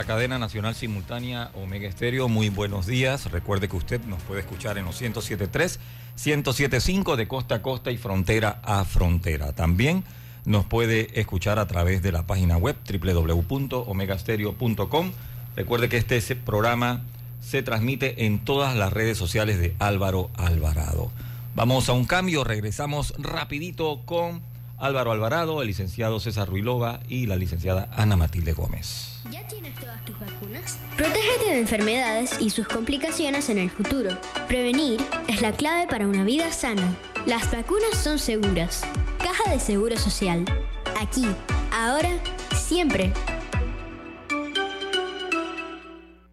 la cadena nacional simultánea Omega Estéreo. Muy buenos días. Recuerde que usted nos puede escuchar en los 107.3, 107.5 de costa a costa y frontera a frontera. También nos puede escuchar a través de la página web www.omegastereo.com. Recuerde que este programa se transmite en todas las redes sociales de Álvaro Alvarado. Vamos a un cambio, regresamos rapidito con Álvaro Alvarado, el licenciado César Ruilova y la licenciada Ana Matilde Gómez. ¿Ya tienes todas tus vacunas? Protégete de enfermedades y sus complicaciones en el futuro. Prevenir es la clave para una vida sana. Las vacunas son seguras. Caja de Seguro Social. Aquí, ahora, siempre.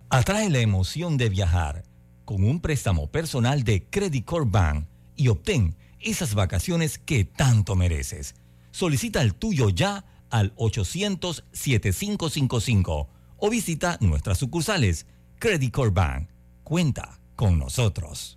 Atrae la emoción de viajar con un préstamo personal de Credit Corp Bank y obtén esas vacaciones que tanto mereces. Solicita el tuyo ya al 800-7555 o visita nuestras sucursales. Credit Corp Bank. Cuenta con nosotros.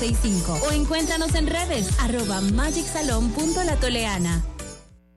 o encuéntranos en redes arroba magicsalon.latoleana.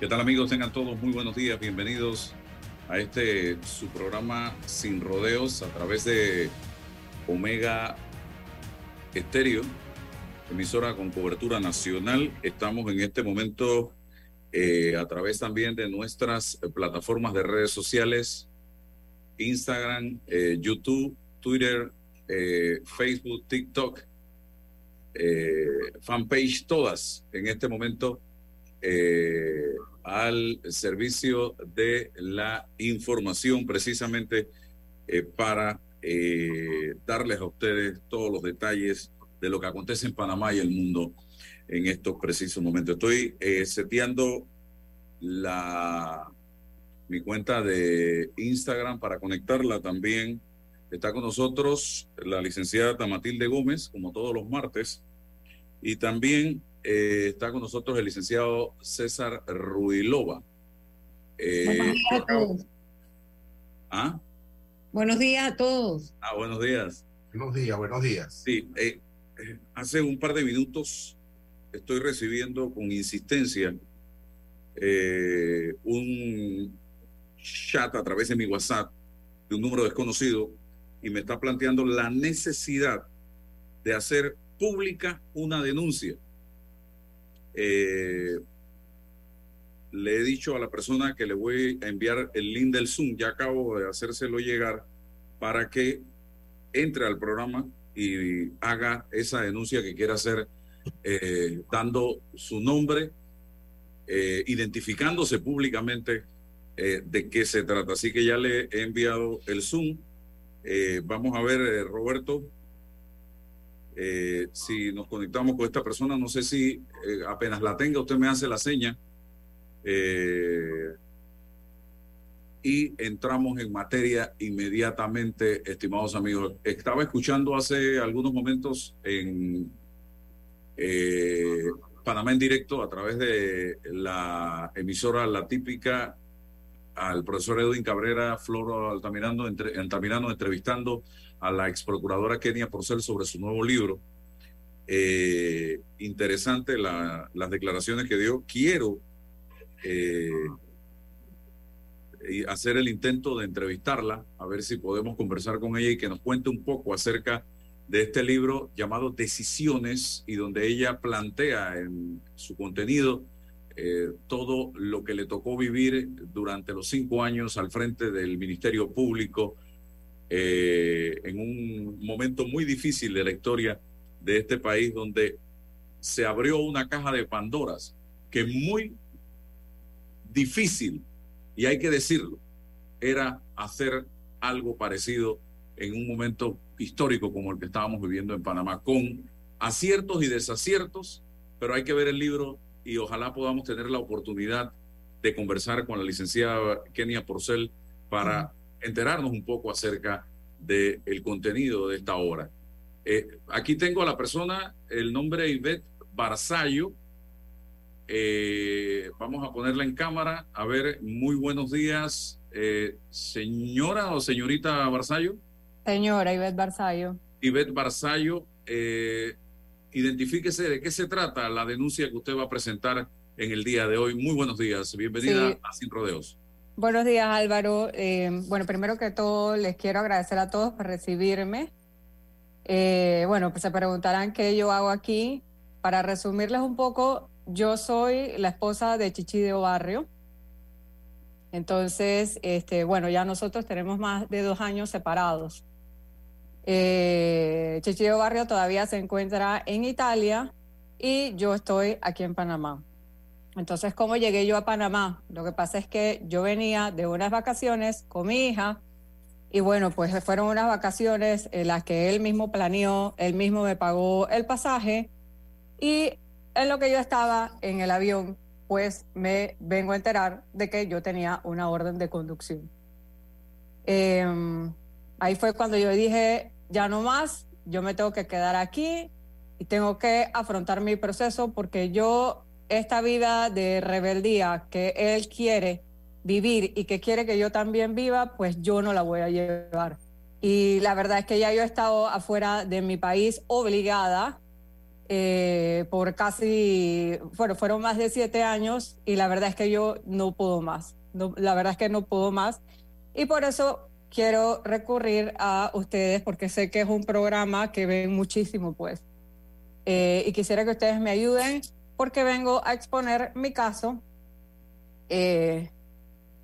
¿Qué tal amigos? Tengan todos muy buenos días. Bienvenidos a este su programa Sin Rodeos a través de Omega Estéreo, emisora con cobertura nacional. Estamos en este momento eh, a través también de nuestras plataformas de redes sociales, Instagram, eh, YouTube, Twitter, eh, Facebook, TikTok, fanpage, todas en este momento eh, al servicio de la información precisamente eh, para eh, darles a ustedes todos los detalles de lo que acontece en Panamá y el mundo en estos precisos momentos. Estoy seteando la mi cuenta de Instagram para conectarla también. Está con nosotros la licenciada Matilde Gómez, como todos los martes, y también eh, está con nosotros el licenciado César Ruilova. Eh, buenos días a todos. ¿Ah? Buenos días a todos. Ah, buenos días. Buenos días, buenos días. Sí, eh, hace un par de minutos estoy recibiendo con insistencia un chat a través de mi WhatsApp de un número desconocido y me está planteando la necesidad de hacer pública una denuncia eh, le he dicho a la persona que le voy a enviar el link del Zoom, ya acabo de hacérselo llegar, para que entre al programa y haga esa denuncia que quiera hacer, eh, dando su nombre, eh, identificándose públicamente de qué se trata. Así que ya le he enviado el Zoom. vamos a ver, Roberto, eh, si nos conectamos con esta persona, no sé si eh, apenas la tenga, usted me hace la seña. Eh, y entramos en materia inmediatamente, estimados amigos. Estaba escuchando hace algunos momentos en Panamá en directo a través de la emisora La Típica al profesor Edwin Cabrera, Floro Altamirano, Altamirano entrevistando a la ex procuradora Kenia Porcel sobre su nuevo libro. Eh, interesante las declaraciones que dio. Quiero eh, hacer el intento de entrevistarla, a ver si podemos conversar con ella y que nos cuente un poco acerca de este libro llamado Decisiones y donde ella plantea en su contenido eh, todo lo que le tocó vivir durante los cinco años al frente del Ministerio Público eh, en un momento muy difícil de la historia de este país donde se abrió una caja de Pandoras que muy difícil, y hay que decirlo, era hacer algo parecido en un momento histórico como el que estábamos viviendo en Panamá, con aciertos y desaciertos, pero hay que ver el libro y ojalá podamos tener la oportunidad de conversar con la licenciada Kenia Porcel para enterarnos un poco acerca del el contenido de esta obra. Eh, aquí tengo a la persona, el nombre Ivette Barzallo. Eh, vamos a ponerla en cámara. A ver, muy buenos días. Eh, señora o señorita Barzallo. Señora Ivette Barzallo. Ivette Barzallo, identifíquese de qué se trata la denuncia que usted va a presentar en el día de hoy. Muy buenos días. Bienvenida a Sin Rodeos. Buenos días, Álvaro. bueno, primero que todo, les quiero agradecer a todos por recibirme. Eh, bueno, pues se preguntarán qué yo hago aquí. Para resumirles un poco, yo soy la esposa de Chichideo Barrio. Entonces, este, bueno, ya nosotros tenemos más de dos años separados. Eh, Barrio todavía se encuentra en Italia y yo estoy aquí en Panamá. Entonces, ¿cómo llegué yo a Panamá? Lo que pasa es que yo venía de unas vacaciones con mi hija y bueno, pues fueron unas vacaciones en las que él mismo planeó, él mismo me pagó el pasaje y en lo que yo estaba en el avión, pues me vengo a enterar de que yo tenía una orden de conducción. Em, ahí fue cuando yo dije, ya no más, yo me tengo que quedar aquí y tengo que afrontar mi proceso porque yo, esta vida de rebeldía que él quiere, vivir y que quiere que yo también viva, pues yo no la voy a llevar. Y la verdad es que ya yo he estado afuera de mi país obligada eh, por casi, bueno, fueron más de siete años y la verdad es que yo no puedo más. la verdad es que no puedo más. Y por eso quiero recurrir a ustedes porque sé que es un programa que ven muchísimo, pues. Eh, y quisiera que ustedes me ayuden porque vengo a exponer mi caso. Eh,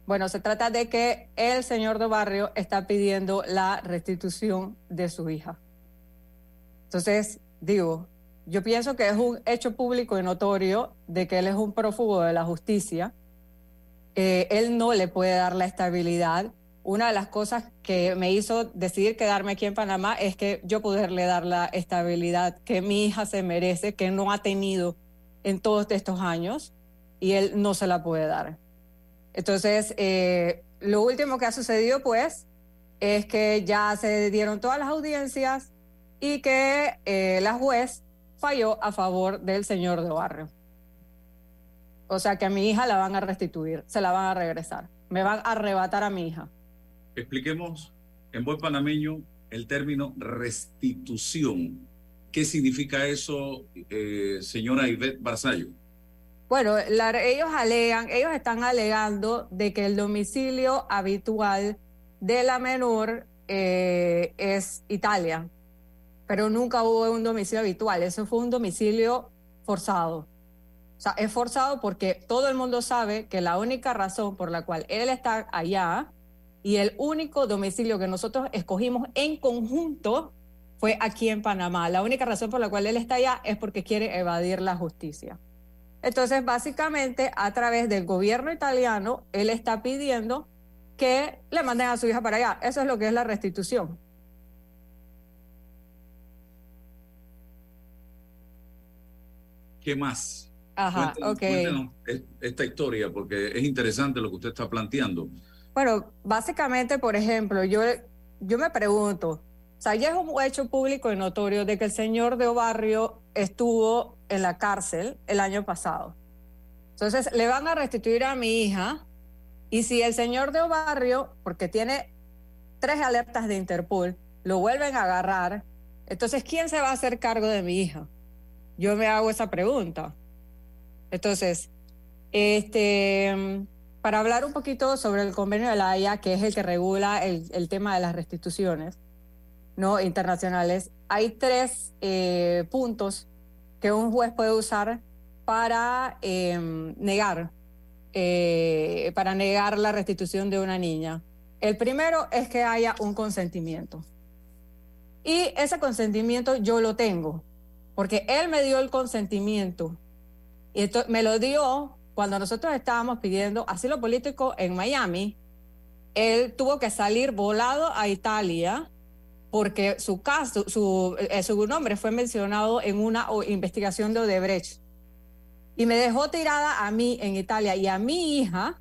bueno, se trata de que el señor de barrio está pidiendo la restitución de su hija. Entonces, digo, yo pienso que es un hecho público y notorio de que él es un prófugo de la justicia. Él no le puede dar la estabilidad. Una de las cosas que me hizo decidir quedarme aquí en Panamá es que yo poderle dar la estabilidad que mi hija se merece, que no ha tenido en todos estos años, y él no se la puede dar. Entonces, eh, lo último que ha sucedido, pues, es que ya se dieron todas las audiencias y que eh, la juez falló a favor del señor de barrio. O sea que a mi hija la van a restituir, se la van a regresar, me van a arrebatar a mi hija. Expliquemos en buen panameño el término restitución. ¿Qué significa eso, eh, señora Ivette Barzallo? Bueno, ellos alegan, ellos están alegando de que el domicilio habitual de la menor eh, es Italia, pero nunca hubo un domicilio habitual, eso fue un domicilio forzado. O sea, es forzado porque todo el mundo sabe que la única razón por la cual él está allá y el único domicilio que nosotros escogimos en conjunto fue aquí en Panamá. La única razón por la cual él está allá es porque quiere evadir la justicia. Entonces, básicamente, a través del gobierno italiano, él está pidiendo que le manden a su hija para allá. Eso es lo que es la restitución. ¿Qué más? Ajá, ok. esta historia, porque es interesante lo que usted está planteando. Bueno, básicamente, por ejemplo, yo, yo me pregunto, o sea, ya es un hecho público y notorio de que el señor de Obarrio estuvo en la cárcel el año pasado. Entonces, le van a restituir a mi hija y si el señor de Obarrio, porque tiene tres alertas de Interpol, lo vuelven a agarrar, entonces, ¿quién se va a hacer cargo de mi hija? Yo me hago esa pregunta. Entonces, este, para hablar un poquito sobre el convenio de la Haya, que es el que regula el, el tema de las restituciones, no internacionales, hay tres eh, puntos que un juez puede usar para em, negar, eh, para negar la restitución de una niña. El primero es que haya un consentimiento. Y ese consentimiento yo lo tengo, porque él me dio el consentimiento. Y esto, me lo dio cuando nosotros estábamos pidiendo asilo político en Miami. Él tuvo que salir volado a Italia porque su caso, su, eh, su nombre fue mencionado en una investigación de Odebrecht. Y me dejó tirada a mí en Italia y a mi hija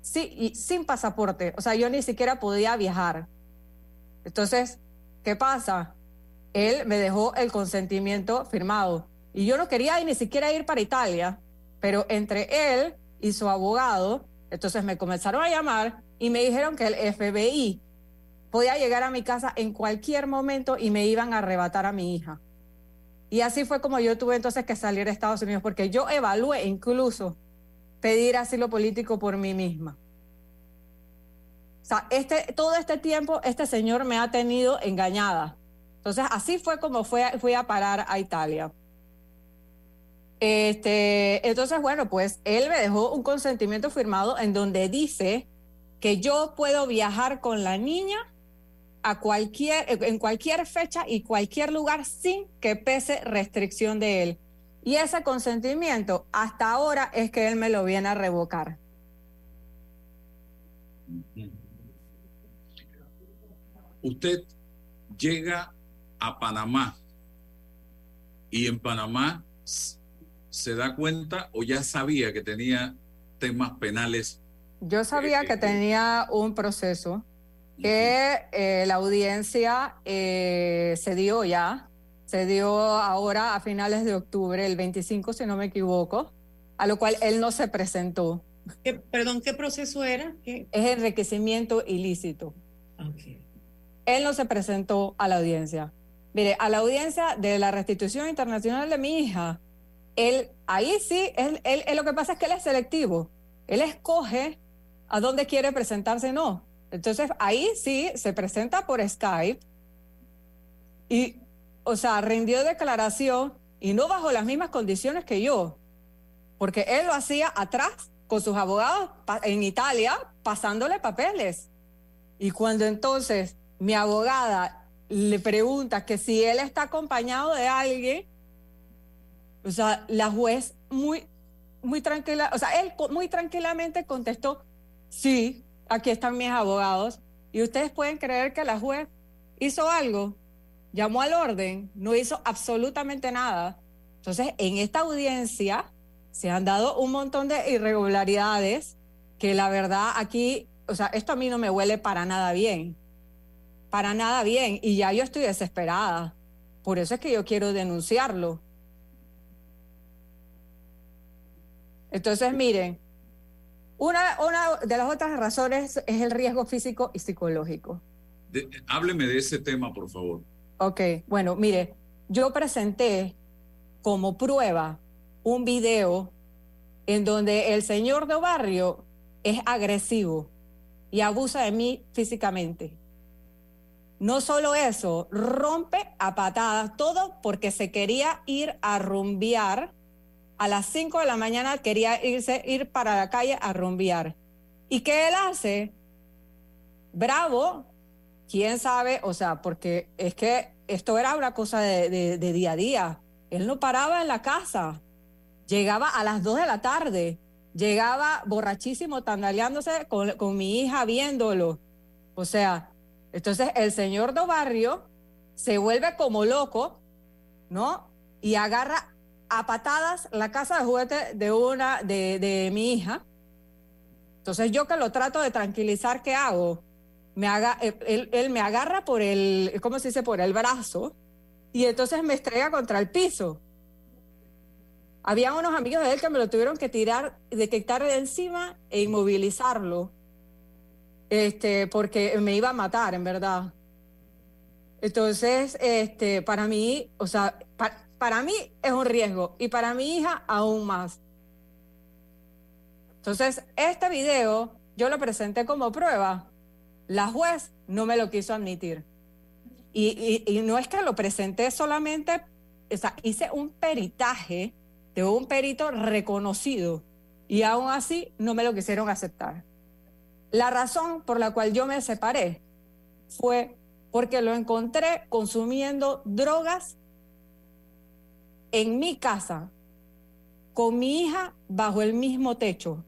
sí, sin pasaporte. O sea, yo ni siquiera podía viajar. Entonces, ¿qué pasa? Él me dejó el consentimiento firmado. Y yo no quería ni siquiera ir para Italia, pero entre él y su abogado, entonces me comenzaron a llamar y me dijeron que el FBI podía llegar a mi casa en cualquier momento y me iban a arrebatar a mi hija. Y así fue como yo tuve entonces que salir de Estados Unidos, porque yo evalué incluso pedir asilo político por mí misma. O sea, este, todo este tiempo este señor me ha tenido engañada. Entonces, así fue como fui a parar a Italia. Este, entonces, bueno, pues él me dejó un consentimiento firmado en donde dice que yo puedo viajar con la niña a cualquier, en cualquier fecha y cualquier lugar sin que pese restricción de él. Y ese consentimiento hasta ahora es que él me lo viene a revocar. Usted llega a Panamá y en Panamá se da cuenta o ya sabía que tenía temas penales. Yo sabía eh, que eh, tenía un proceso que eh, la audiencia eh, se dio ya, se dio ahora a finales de octubre, el 25 si no me equivoco, a lo cual él no se presentó. ¿Qué, perdón, ¿qué proceso era? ¿Qué? Es enriquecimiento ilícito. Okay. Él no se presentó a la audiencia. Mire, a la audiencia de la restitución internacional de mi hija, él, ahí sí, él, él, él, lo que pasa es que él es selectivo. Él escoge a dónde quiere presentarse, no. Entonces ahí sí se presenta por Skype y, o sea, rindió declaración y no bajo las mismas condiciones que yo, porque él lo hacía atrás con sus abogados en Italia pasándole papeles. Y cuando entonces mi abogada le pregunta que si él está acompañado de alguien, o sea, la juez muy, muy tranquila, o sea, él muy tranquilamente contestó, sí, aquí están mis abogados, y ustedes pueden creer que la juez hizo algo, llamó al orden, no hizo absolutamente nada. Entonces, en esta audiencia se han dado un montón de irregularidades que la verdad aquí, o sea, esto a mí no me huele para nada bien, para nada bien, y ya yo estoy desesperada. Por eso es que yo quiero denunciarlo. Entonces, miren, una, una de las otras razones es el riesgo físico y psicológico. De, hábleme de ese tema, por favor. Ok, bueno, mire, yo presenté como prueba un video en donde el señor de barrio es agresivo y abusa de mí físicamente. No solo eso, rompe a patadas todo porque se quería ir a rumbear a las 5 de la mañana quería irse, ir para la calle a rumbear. ¿Y qué él hace? Bravo, quién sabe, o sea, porque es que esto era una cosa de, día a día. Él no paraba en la casa. Llegaba a las 2 de la tarde. Llegaba borrachísimo, tandaleándose con, con mi hija viéndolo. O sea, entonces el señor de barrio se vuelve como loco, ¿no? Y agarra a patadas la casa de juguete de una de, de, mi hija. Entonces yo que lo trato de tranquilizar, ¿qué hago? Me haga, él, él, me agarra por el, ¿cómo se dice? Por el brazo y entonces me estrella contra el piso. Había unos amigos de él que me lo tuvieron que tirar, de quitar de encima e inmovilizarlo, este, porque me iba a matar, en verdad. Entonces, este, para mí, o sea, para, mí es un riesgo y para mi hija aún más. Entonces, este video yo lo presenté como prueba. La juez no me lo quiso admitir. Y no es que lo presenté solamente, o sea, hice un peritaje de un perito reconocido y aún así no me lo quisieron aceptar. La razón por la cual yo me separé fue porque lo encontré consumiendo drogas en mi casa con mi hija bajo el mismo techo.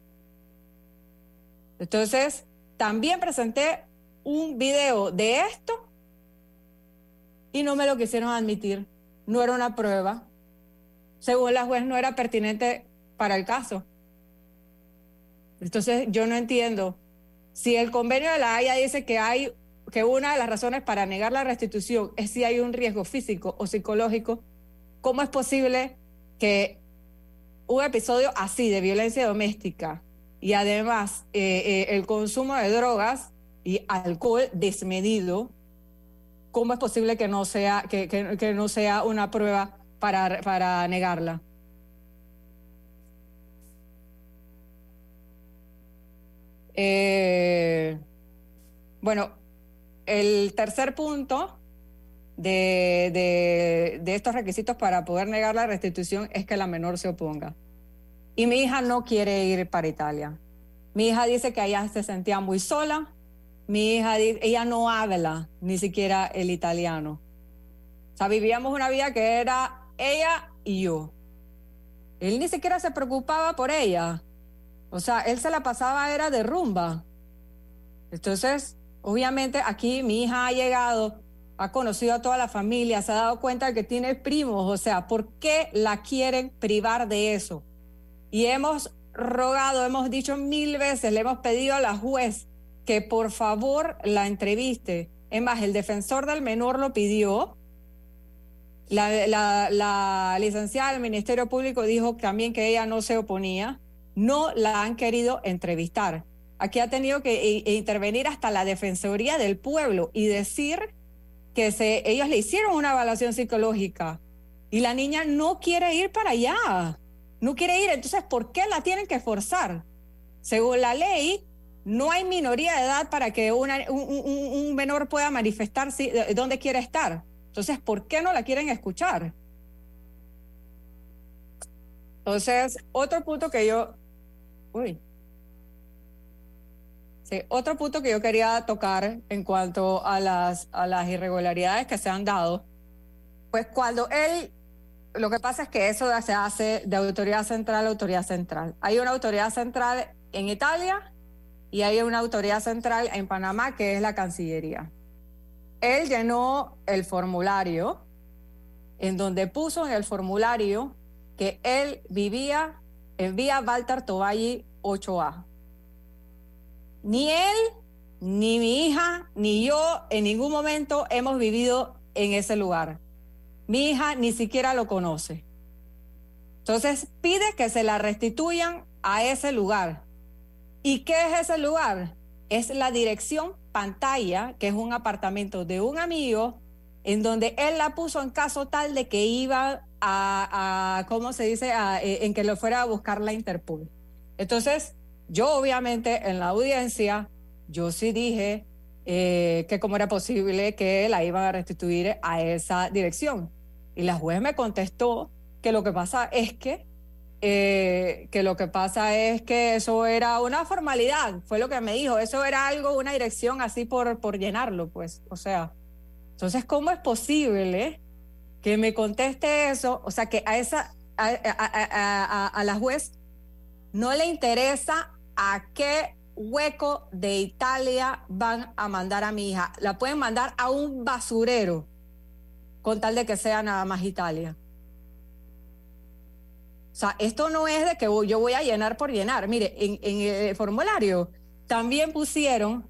Entonces, también presenté un video de esto y no me lo quisieron admitir. No era una prueba. Según la juez, no era pertinente para el caso. Entonces, yo no entiendo. Si el convenio de la Haya dice que hay que una de las razones para negar la restitución es si hay un riesgo físico o psicológico, ¿cómo es posible que un episodio así de violencia doméstica y además eh, eh, el consumo de drogas y alcohol desmedido, ¿cómo es posible que no sea, que, no sea una prueba para, para negarla? Eh, bueno, el tercer punto de, de, de, estos requisitos para poder negar la restitución es que la menor se oponga. Y mi hija no quiere ir para Italia. Mi hija dice que ella se sentía muy sola. Mi hija, ella no habla ni siquiera el italiano. O sea, vivíamos una vida que era ella y yo. Él ni siquiera se preocupaba por ella. O sea, él se la pasaba, era de rumba. Entonces, obviamente aquí mi hija ha llegado, ha conocido a toda la familia, se ha dado cuenta que tiene primos. O sea, ¿por qué la quieren privar de eso? Y hemos rogado, hemos dicho mil veces, le hemos pedido a la juez que por favor la entreviste. Es más, el defensor del menor lo pidió. La, la licenciada del Ministerio Público dijo también que ella no se oponía no la han querido entrevistar. Aquí ha tenido que intervenir hasta la Defensoría del Pueblo y decir que se, ellos le hicieron una evaluación psicológica y la niña no quiere ir para allá, no quiere ir. Entonces, ¿por qué la tienen que forzar? Según la ley, no hay minoría de edad para que un, menor pueda manifestar si, dónde quiere estar. Entonces, ¿por qué no la quieren escuchar? Entonces, otro punto que yo Uy. Sí, otro punto que yo quería tocar en cuanto a las, irregularidades que se han dado, pues cuando él, lo que pasa es que eso se hace de autoridad central a autoridad central. Hay una autoridad central en Italia y hay una autoridad central en Panamá que es la Cancillería. Él llenó el formulario en donde puso en el formulario que él vivía en vía Walter Toballi 8A. Ni él, ni mi hija, ni yo en ningún momento hemos vivido en ese lugar. Mi hija ni siquiera lo conoce. Entonces pide que se la restituyan a ese lugar. ¿Y qué es ese lugar? Es la dirección pantalla, que es un apartamento de un amigo, en donde él la puso en caso tal de que iba a, a ¿cómo se dice?, eh, en que lo fuera a buscar la Interpol. Entonces, yo obviamente en la audiencia, yo sí dije eh, que cómo era posible que la iban a restituir a esa dirección. Y la juez me contestó que lo que pasa es que, eh, que lo que pasa es que eso era una formalidad, fue lo que me dijo, eso era algo, una dirección así por, por llenarlo, pues, o sea, entonces, ¿cómo es posible que me conteste eso? O sea, que a esa, a, a, a, a la juez no le interesa a qué hueco de Italia van a mandar a mi hija. La pueden mandar a un basurero con tal de que sea nada más Italia. O sea, esto no es de que yo voy a llenar por llenar. Mire, en, el formulario también pusieron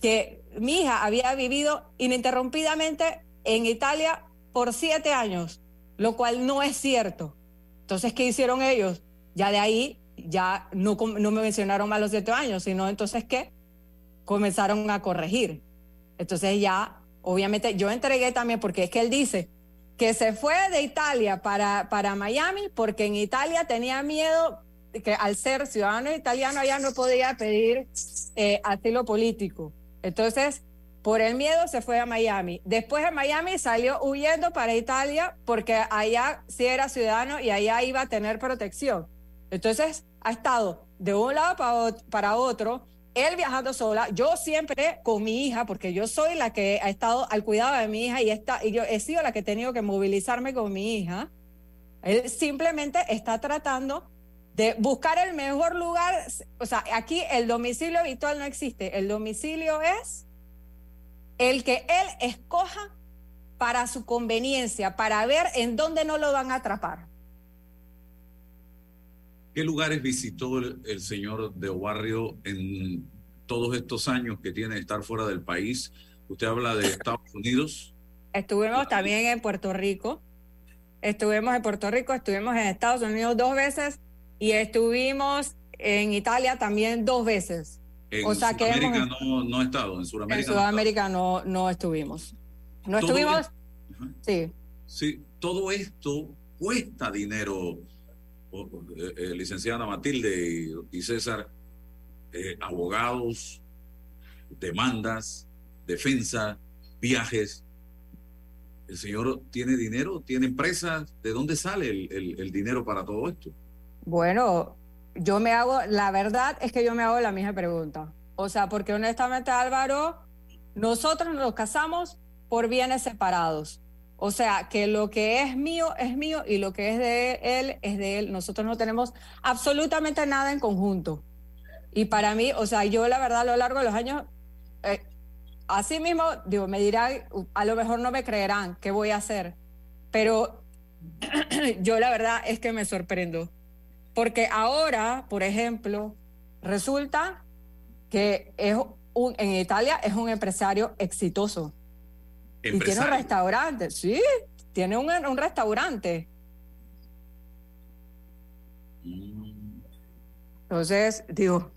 que mi hija había vivido ininterrumpidamente en Italia por siete años, lo cual no es cierto. Entonces, ¿qué hicieron ellos? Ya de ahí, ya no, no me mencionaron más los siete años, sino entonces, ¿qué? Comenzaron a corregir. Entonces ya, obviamente, yo entregué también, porque es que él dice que se fue de Italia para, para Miami porque en Italia tenía miedo que al ser ciudadano italiano allá no podía pedir eh, asilo político. Entonces, por el miedo se fue a Miami. Después de Miami salió huyendo para Italia porque allá sí era ciudadano y allá iba a tener protección. Entonces ha estado de un lado para, otro, él viajando sola, yo siempre con mi hija, porque yo soy la que ha estado al cuidado de mi hija y, está, y yo he sido la que he tenido que movilizarme con mi hija. Él simplemente está tratando de buscar el mejor lugar. O sea, aquí el domicilio habitual no existe. El domicilio es el que él escoja para su conveniencia, para ver en dónde no lo van a atrapar. ¿Qué lugares visitó el, el señor de Barrio en todos estos años que tiene de estar fuera del país? Usted habla de Estados Unidos. Estuvimos también en Puerto Rico. Estuvimos en Puerto Rico, estuvimos en Estados Unidos dos veces y estuvimos en Italia también dos veces. En O sea que Sudamérica hemos- no, no ha estado, en Sudamérica. En no. Sudamérica no, no estuvimos. No Todo estuvimos, Ajá. sí. Sí, todo esto cuesta dinero, eh, eh, licenciada Matilde y, César, eh, abogados, demandas, defensa, viajes. ¿El señor tiene dinero? ¿Tiene empresas? ¿De dónde sale el- el dinero para todo esto? Bueno, yo me hago, la verdad es que yo me hago la misma pregunta. O sea, porque honestamente Álvaro, nosotros nos casamos por bienes separados. O sea, que lo que es mío es mío y lo que es de él es de él. Nosotros no tenemos absolutamente nada en conjunto. Y para mí, o sea, yo la verdad a lo largo de los años, eh, así mismo, digo, me dirán, a lo mejor no me creerán qué voy a hacer, pero yo la verdad es que me sorprendo. Porque ahora, por ejemplo, resulta que es un, en Italia es un empresario exitoso. Y tiene un restaurante, sí, tiene un, un restaurante. Entonces, digo,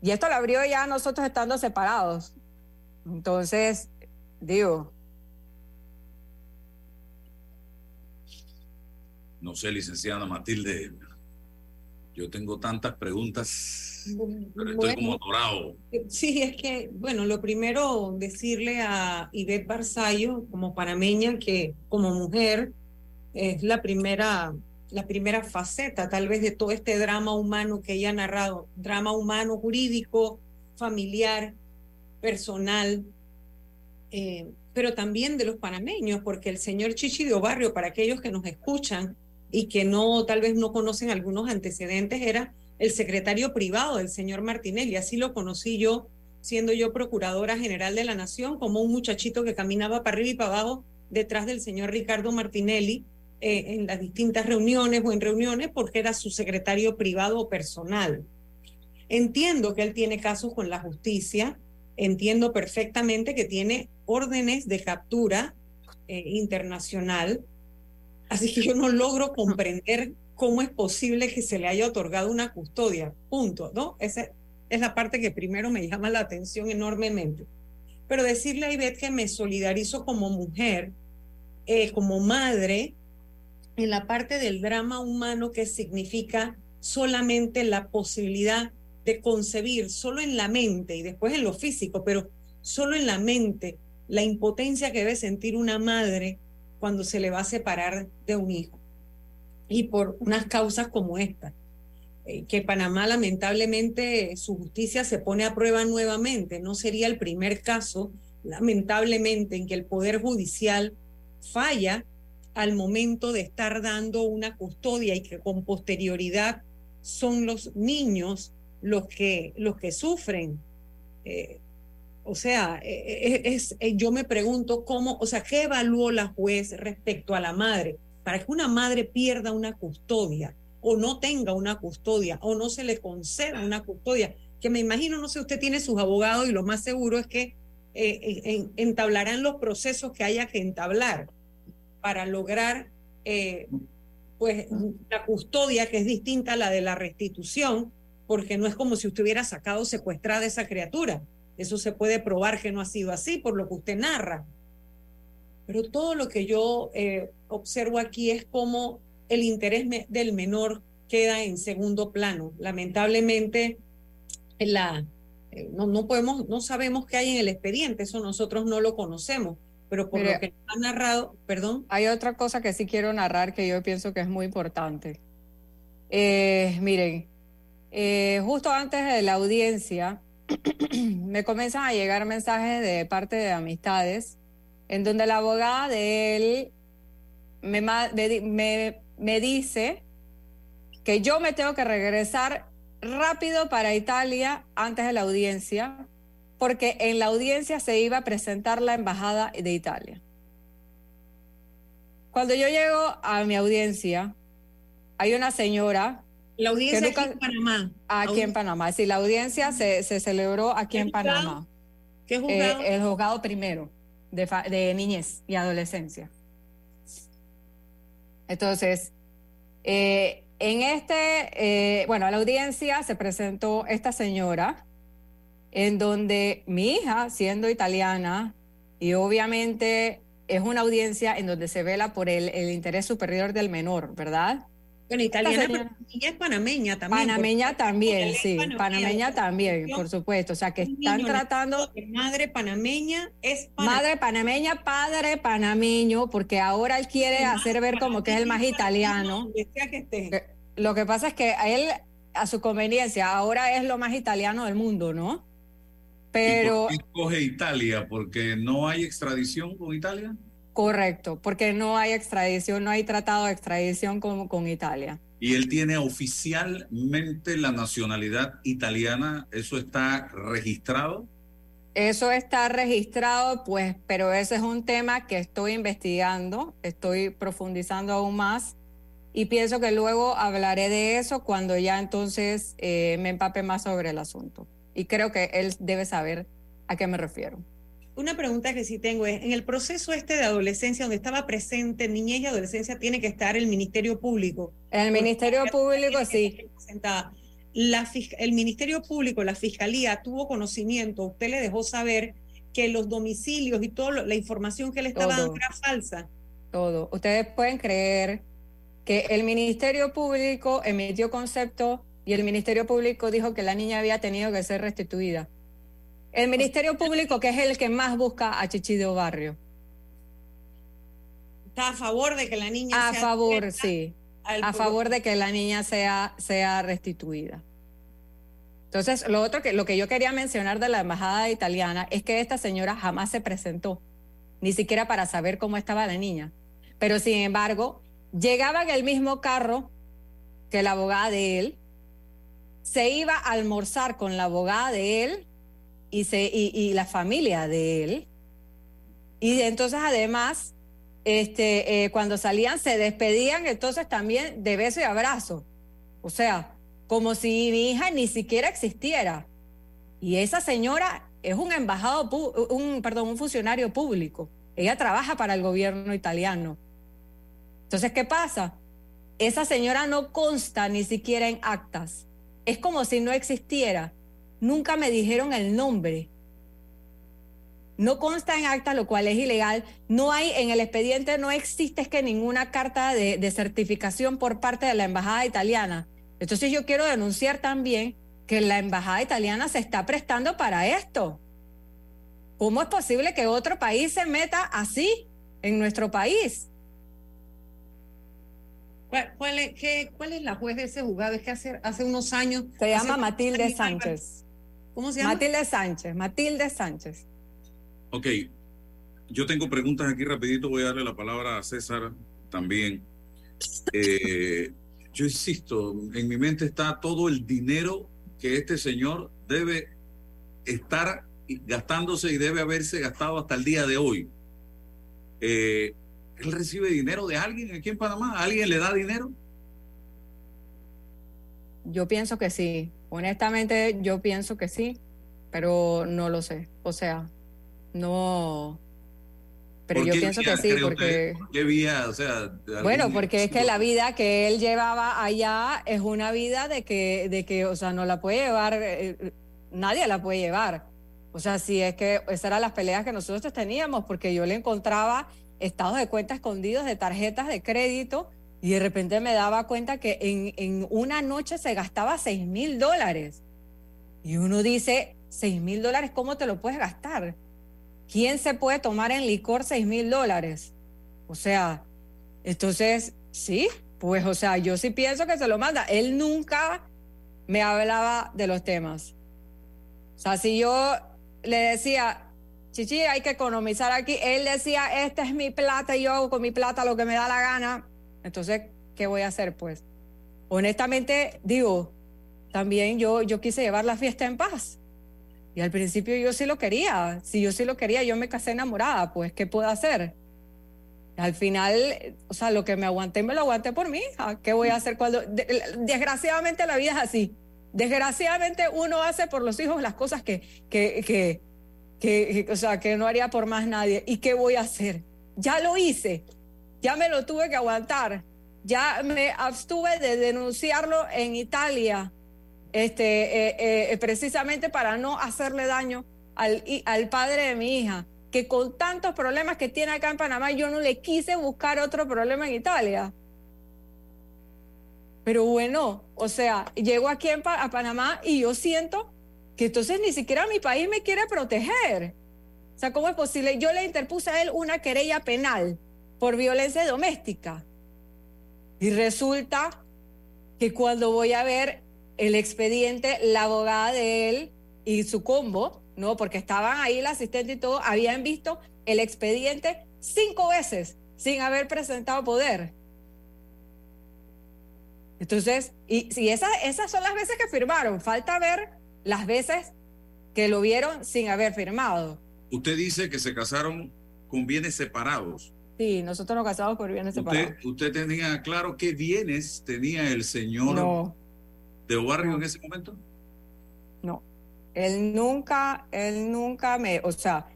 y esto lo abrió ya nosotros estando separados. Entonces, digo, No sé, licenciada Matilde, yo tengo tantas preguntas, pero estoy como sí, es que, bueno, lo primero decirle a Ivette Barzallo, como panameña, que como mujer es la primera, la primera faceta tal vez de todo este drama humano que ella ha narrado, drama humano, jurídico, familiar, personal, eh, pero también de los panameños, porque el señor Chichi de Barrio, para aquellos que nos escuchan y que no, tal vez no conocen algunos antecedentes, era el secretario privado del señor Martinelli. Así lo conocí yo, siendo yo procuradora general de la Nación, como un muchachito que caminaba para arriba y para abajo detrás del señor Ricardo Martinelli eh, en las distintas reuniones o en reuniones porque era su secretario privado o personal. Entiendo que él tiene casos con la justicia, entiendo perfectamente que tiene órdenes de captura eh, internacional, así que yo no logro comprender cómo es posible que se le haya otorgado una custodia, punto, ¿no? Esa es la parte que primero me llama la atención enormemente. Pero decirle a Ivette que me solidarizo como mujer, eh, como madre, en la parte del drama humano que significa solamente la posibilidad de concebir, solo en la mente y después en lo físico, pero solo en la mente, la impotencia que debe sentir una madre cuando se le va a separar de un hijo. Y por unas causas como esta, eh, que Panamá lamentablemente su justicia se pone a prueba nuevamente. No sería el primer caso, lamentablemente, en que el Poder Judicial falla al momento de estar dando una custodia y que con posterioridad son los niños los que, los que sufren. Eh, o sea, eh, es, es- yo me pregunto cómo, o sea, ¿qué evaluó la juez respecto a la madre? Para que una madre pierda una custodia o no tenga una custodia o no se le conceda una custodia, que me imagino, no sé, usted tiene sus abogados y lo más seguro es que eh, en- entablarán los procesos que haya que entablar para lograr eh, pues la custodia que es distinta a la de la restitución, porque no es como si usted hubiera sacado secuestrada esa criatura. Eso se puede probar que no ha sido así por lo que usted narra. Pero todo lo que yo eh, observo aquí es cómo el interés me- del menor queda en segundo plano. Lamentablemente, la, eh, no, no podemos, no sabemos qué hay en el expediente, eso nosotros no lo conocemos, pero por lo que nos han narrado, perdón. Hay otra cosa que sí quiero narrar que yo pienso que es muy importante. Eh, miren, eh, justo antes de la audiencia, me comienzan a llegar mensajes de parte de amistades en donde la abogada de él me, me, me dice que yo me tengo que regresar rápido para Italia antes de la audiencia, porque en la audiencia se iba a presentar la embajada de Italia. Cuando yo llego a mi audiencia, hay una señora. La audiencia aquí en Panamá. Aquí en Panamá. Sí, la audiencia se, celebró aquí en Panamá. ¿Qué juzgado? Eh, el juzgado primero de, niñez y adolescencia. Entonces, eh, en este, eh, bueno, a la audiencia se presentó esta señora, en donde mi hija, siendo italiana, y obviamente es una audiencia en donde se vela por el interés superior del menor, ¿verdad? Bueno, italiana, es panameña también. Panameña también, sí, panameña, también, por supuesto. O sea, que están tratando... Madre panameña es Madre panameña, padre panameño, porque ahora él quiere hacer ver como que es el más italiano. Lo que pasa es que a él, a su conveniencia, ahora es lo más italiano del mundo, ¿no? Pero... ¿Y por qué coge Italia? ¿Porque no hay extradición con Italia? Correcto, porque no hay extradición, no hay tratado de extradición con, con Italia. ¿Y él tiene oficialmente la nacionalidad italiana? ¿Eso está registrado? Eso está registrado, pues, pero ese es un tema que estoy investigando, estoy profundizando aún más y pienso que luego hablaré de eso cuando ya entonces eh, me empape más sobre el asunto. Y creo que él debe saber a qué me refiero. Una pregunta que sí tengo es, en el proceso este de adolescencia, donde estaba presente niñez y adolescencia, tiene que estar el Ministerio Público. El Ministerio Público, sí. La, el Ministerio Público, la Fiscalía, tuvo conocimiento, usted le dejó saber que los domicilios y toda la información que le estaba dando era falsa. Todo. Ustedes pueden creer que el Ministerio Público emitió concepto y el Ministerio Público dijo que la niña había tenido que ser restituida. El Ministerio Público, que es el que más busca a Chichido Barrio. ¿Está a favor de que la niña a favor, sí. A favor de que la niña sea, sea restituida. Entonces, lo otro que lo que yo quería mencionar de la embajada italiana es que esta señora jamás se presentó, ni siquiera para saber cómo estaba la niña. Pero sin embargo, llegaba en el mismo carro que la abogada de él, se iba a almorzar con la abogada de él y, se, y, la familia de él. Y entonces además, este, eh, cuando salían se despedían entonces también de beso y abrazo. O sea, como si mi hija ni siquiera existiera. Y esa señora es un embajado, un, perdón, un funcionario público. Ella trabaja para el gobierno italiano. Entonces, ¿qué pasa? Esa señora no consta ni siquiera en actas. Es como si no existiera. Nunca me dijeron el nombre. No consta en acta, lo cual es ilegal. No hay en el expediente, no existe es que ninguna carta de, de certificación por parte de la embajada italiana. Entonces yo quiero denunciar también que la embajada italiana se está prestando para esto. ¿Cómo es posible que otro país se meta así en nuestro país? ¿Cuál, es, qué, ¿Cuál, es, la juez de ese juzgado? Es que hace, hace unos años... Se llama Matilde Sánchez. ¿Cómo se llama? Matilde Sánchez, Matilde Sánchez. Ok, yo tengo preguntas aquí rapidito, voy a darle la palabra a César también. Eh, yo insisto, en mi mente está todo el dinero que este señor debe estar gastándose y debe haberse gastado hasta el día de hoy. Eh, ¿Él recibe dinero de alguien aquí en Panamá? ¿Alguien le da dinero? Yo pienso que sí. Honestamente, yo pienso que sí, pero no lo sé. O sea, no. Pero yo pienso que sí, porque. ¿Qué vía? O sea. Bueno, porque es que la vida que él llevaba allá es una vida de que, de que o sea, no la puede llevar, eh, nadie la puede llevar. O sea, sí es que esas eran las peleas que nosotros teníamos, porque yo le encontraba estados de cuenta escondidos de tarjetas de crédito y de repente me daba cuenta que en, en una noche se gastaba 6 mil dólares. Y uno dice, 6 mil dólares, ¿cómo te lo puedes gastar? ¿Quién se puede tomar en licor 6 mil dólares? O sea, entonces, sí, pues, o sea, yo sí pienso que se lo manda. Él nunca me hablaba de los temas. O sea, si yo le decía, Chichi, hay que economizar aquí, él decía, esta es mi plata y yo hago con mi plata lo que me da la gana. Entonces, ¿qué voy a hacer? Pues, honestamente, digo, también yo, yo quise llevar la fiesta en paz. Y al principio yo sí lo quería. Si yo sí lo quería, yo me casé enamorada, pues, ¿qué puedo hacer? Al final, o sea, lo que me aguanté, me lo aguanté por mí. ¿Qué voy a hacer cuando... Desgraciadamente la vida es así. Desgraciadamente uno hace por los hijos las cosas que, que, que, que, o sea, que no haría por más nadie. ¿Y qué voy a hacer? Ya lo hice. Ya me lo tuve que aguantar. Ya me abstuve de denunciarlo en Italia, este, eh, eh, precisamente para no hacerle daño al, al padre de mi hija que con tantos problemas que tiene acá en Panamá, yo no le quise buscar otro problema en Italia. Pero bueno, o sea, llego aquí a Panamá y yo siento que entonces ni siquiera mi país me quiere proteger. O sea, ¿cómo es posible? Yo le interpuse a él una querella penal por violencia doméstica. Y resulta que cuando voy a ver el expediente, la abogada de él y su combo, no, porque estaban ahí el asistente y todo, habían visto el expediente cinco veces sin haber presentado poder. Entonces, y si esas, esas son las veces que firmaron, falta ver las veces que lo vieron sin haber firmado. Usted dice que se casaron con bienes separados. Sí, nosotros nos casamos por bienes separados. ¿Usted tenía claro qué bienes tenía el señor de Barrio en ese momento? No. Él nunca, él nunca me, o sea,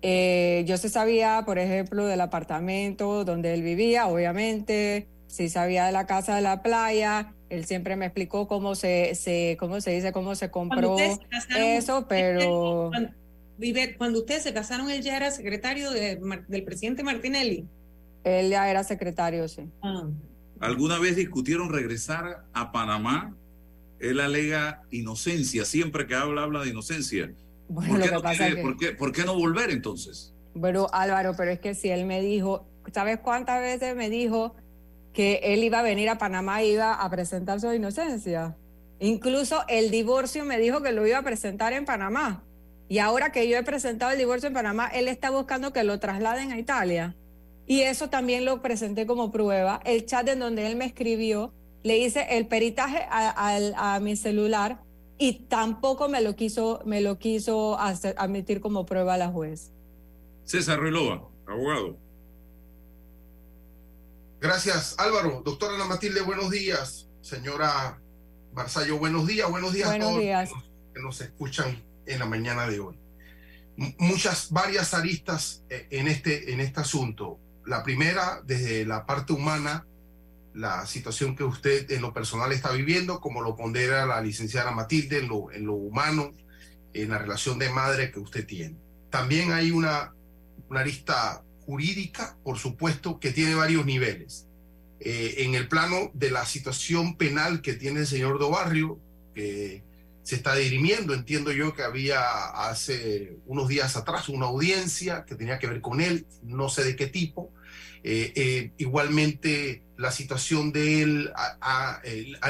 eh, yo se sabía, por ejemplo, del apartamento donde él vivía, obviamente, sí sabía de la casa de la playa, él siempre me explicó cómo se, se cómo se dice, cómo se compró eso, pero... Cuando, cuando ustedes se casaron, él ya era secretario del presidente Martinelli. Él ya era secretario, sí. Ah. ¿Alguna vez discutieron regresar a Panamá él alega inocencia, siempre que habla, habla de inocencia. Bueno, ¿Por, qué no pasa ¿por, qué, no volver entonces? Bueno, Álvaro, pero es que si él me dijo, ¿sabes cuántas veces me dijo que él iba a venir a Panamá y iba a presentar su inocencia? Incluso el divorcio me dijo que lo iba a presentar en Panamá. Y ahora que yo he presentado el divorcio en Panamá, él está buscando que lo trasladen a Italia. Y eso también lo presenté como prueba. El chat en donde él me escribió le hice el peritaje a, mi celular y tampoco me lo quiso, me lo quiso admitir como prueba a la juez. César Ruilova, abogado. Gracias, Álvaro. Doctora Ana Matilde, buenos días. Señora Barzallo, buenos días. Buenos días a todos días. que nos escuchan en la mañana de hoy. Muchas, varias aristas eh, en este, en este asunto. La primera, desde la parte humana, la situación que usted en lo personal está viviendo, como lo pondera la licenciada Matilde en lo, en lo humano, en la relación de madre que usted tiene. También hay una, una arista jurídica, por supuesto, que tiene varios niveles. Eh, en el plano de la situación penal que tiene el señor Dobarrio, que se está dirimiendo, entiendo yo que había hace unos días atrás una audiencia que tenía que ver con él, no sé de qué tipo. Eh, eh, igualmente la situación de él ha,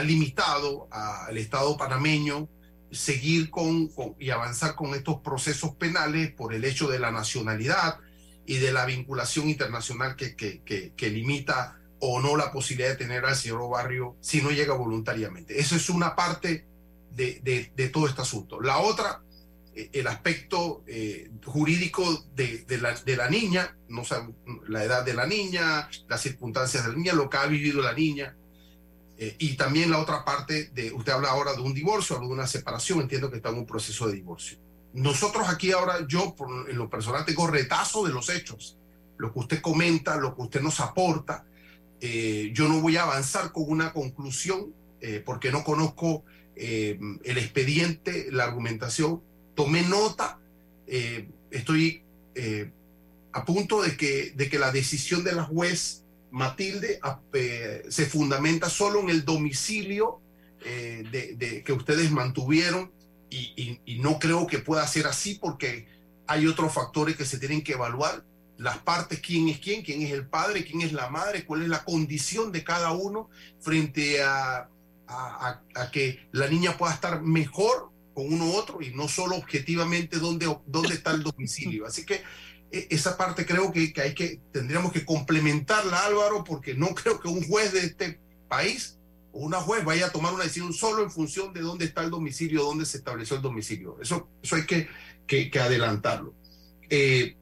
limitado al Estado panameño seguir con, y avanzar con estos procesos penales por el hecho de la nacionalidad y de la vinculación internacional que, que, limita o no la posibilidad de tener al señor Barrio si no llega voluntariamente. Eso es una parte de, de todo este asunto. La otra eh, el aspecto eh, jurídico de, la, de, la, niña, no la edad de la niña, las circunstancias de la niña, lo que ha vivido la niña. Eh, y también la otra parte de, usted habla ahora de un divorcio, habla de una separación, entiendo que está en un proceso de divorcio. Nosotros aquí ahora, yo en lo personal tengo retazo de los hechos, lo que usted comenta, lo que usted nos aporta. yo no voy a avanzar con una conclusión porque no conozco el expediente, la argumentación, tomé nota, eh, estoy eh, a punto de que, de que la decisión de la juez Matilde eh, se fundamenta solo en el domicilio de, que ustedes mantuvieron y, y, no creo que pueda ser así porque hay otros factores que se tienen que evaluar. Las partes, quién es quién, quién es el padre, quién es la madre, cuál es la condición de cada uno frente a, a, que la niña pueda estar mejor con uno u otro y no solo objetivamente dónde, dónde está el domicilio. Así que e, esa parte creo que, que, hay que tendríamos que complementarla, Álvaro, porque no creo que un juez de este país o una juez vaya a tomar una decisión solo en función de dónde está el domicilio, dónde se estableció el domicilio. Eso, eso hay que, que, que adelantarlo. Eh,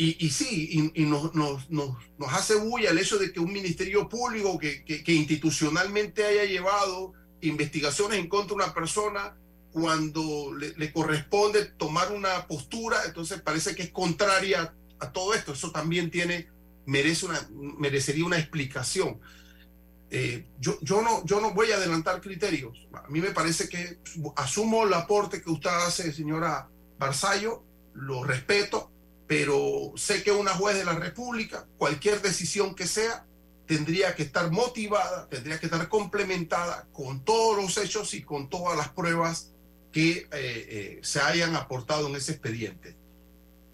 y, y, sí, y, nos, nos, hace bulla el hecho de que un ministerio público que, institucionalmente haya llevado investigaciones en contra de una persona cuando le, le, corresponde tomar una postura, entonces parece que es contraria a todo esto. Eso también tiene, merece una, merecería una explicación. Eh, yo, yo, no, yo no voy a adelantar criterios. A mí me parece que asumo el aporte que usted hace, señora Barzallo, lo respeto, pero sé que una juez de la República, cualquier decisión que sea, tendría que estar motivada, tendría que estar complementada con todos los hechos y con todas las pruebas que eh, eh, se hayan aportado en ese expediente.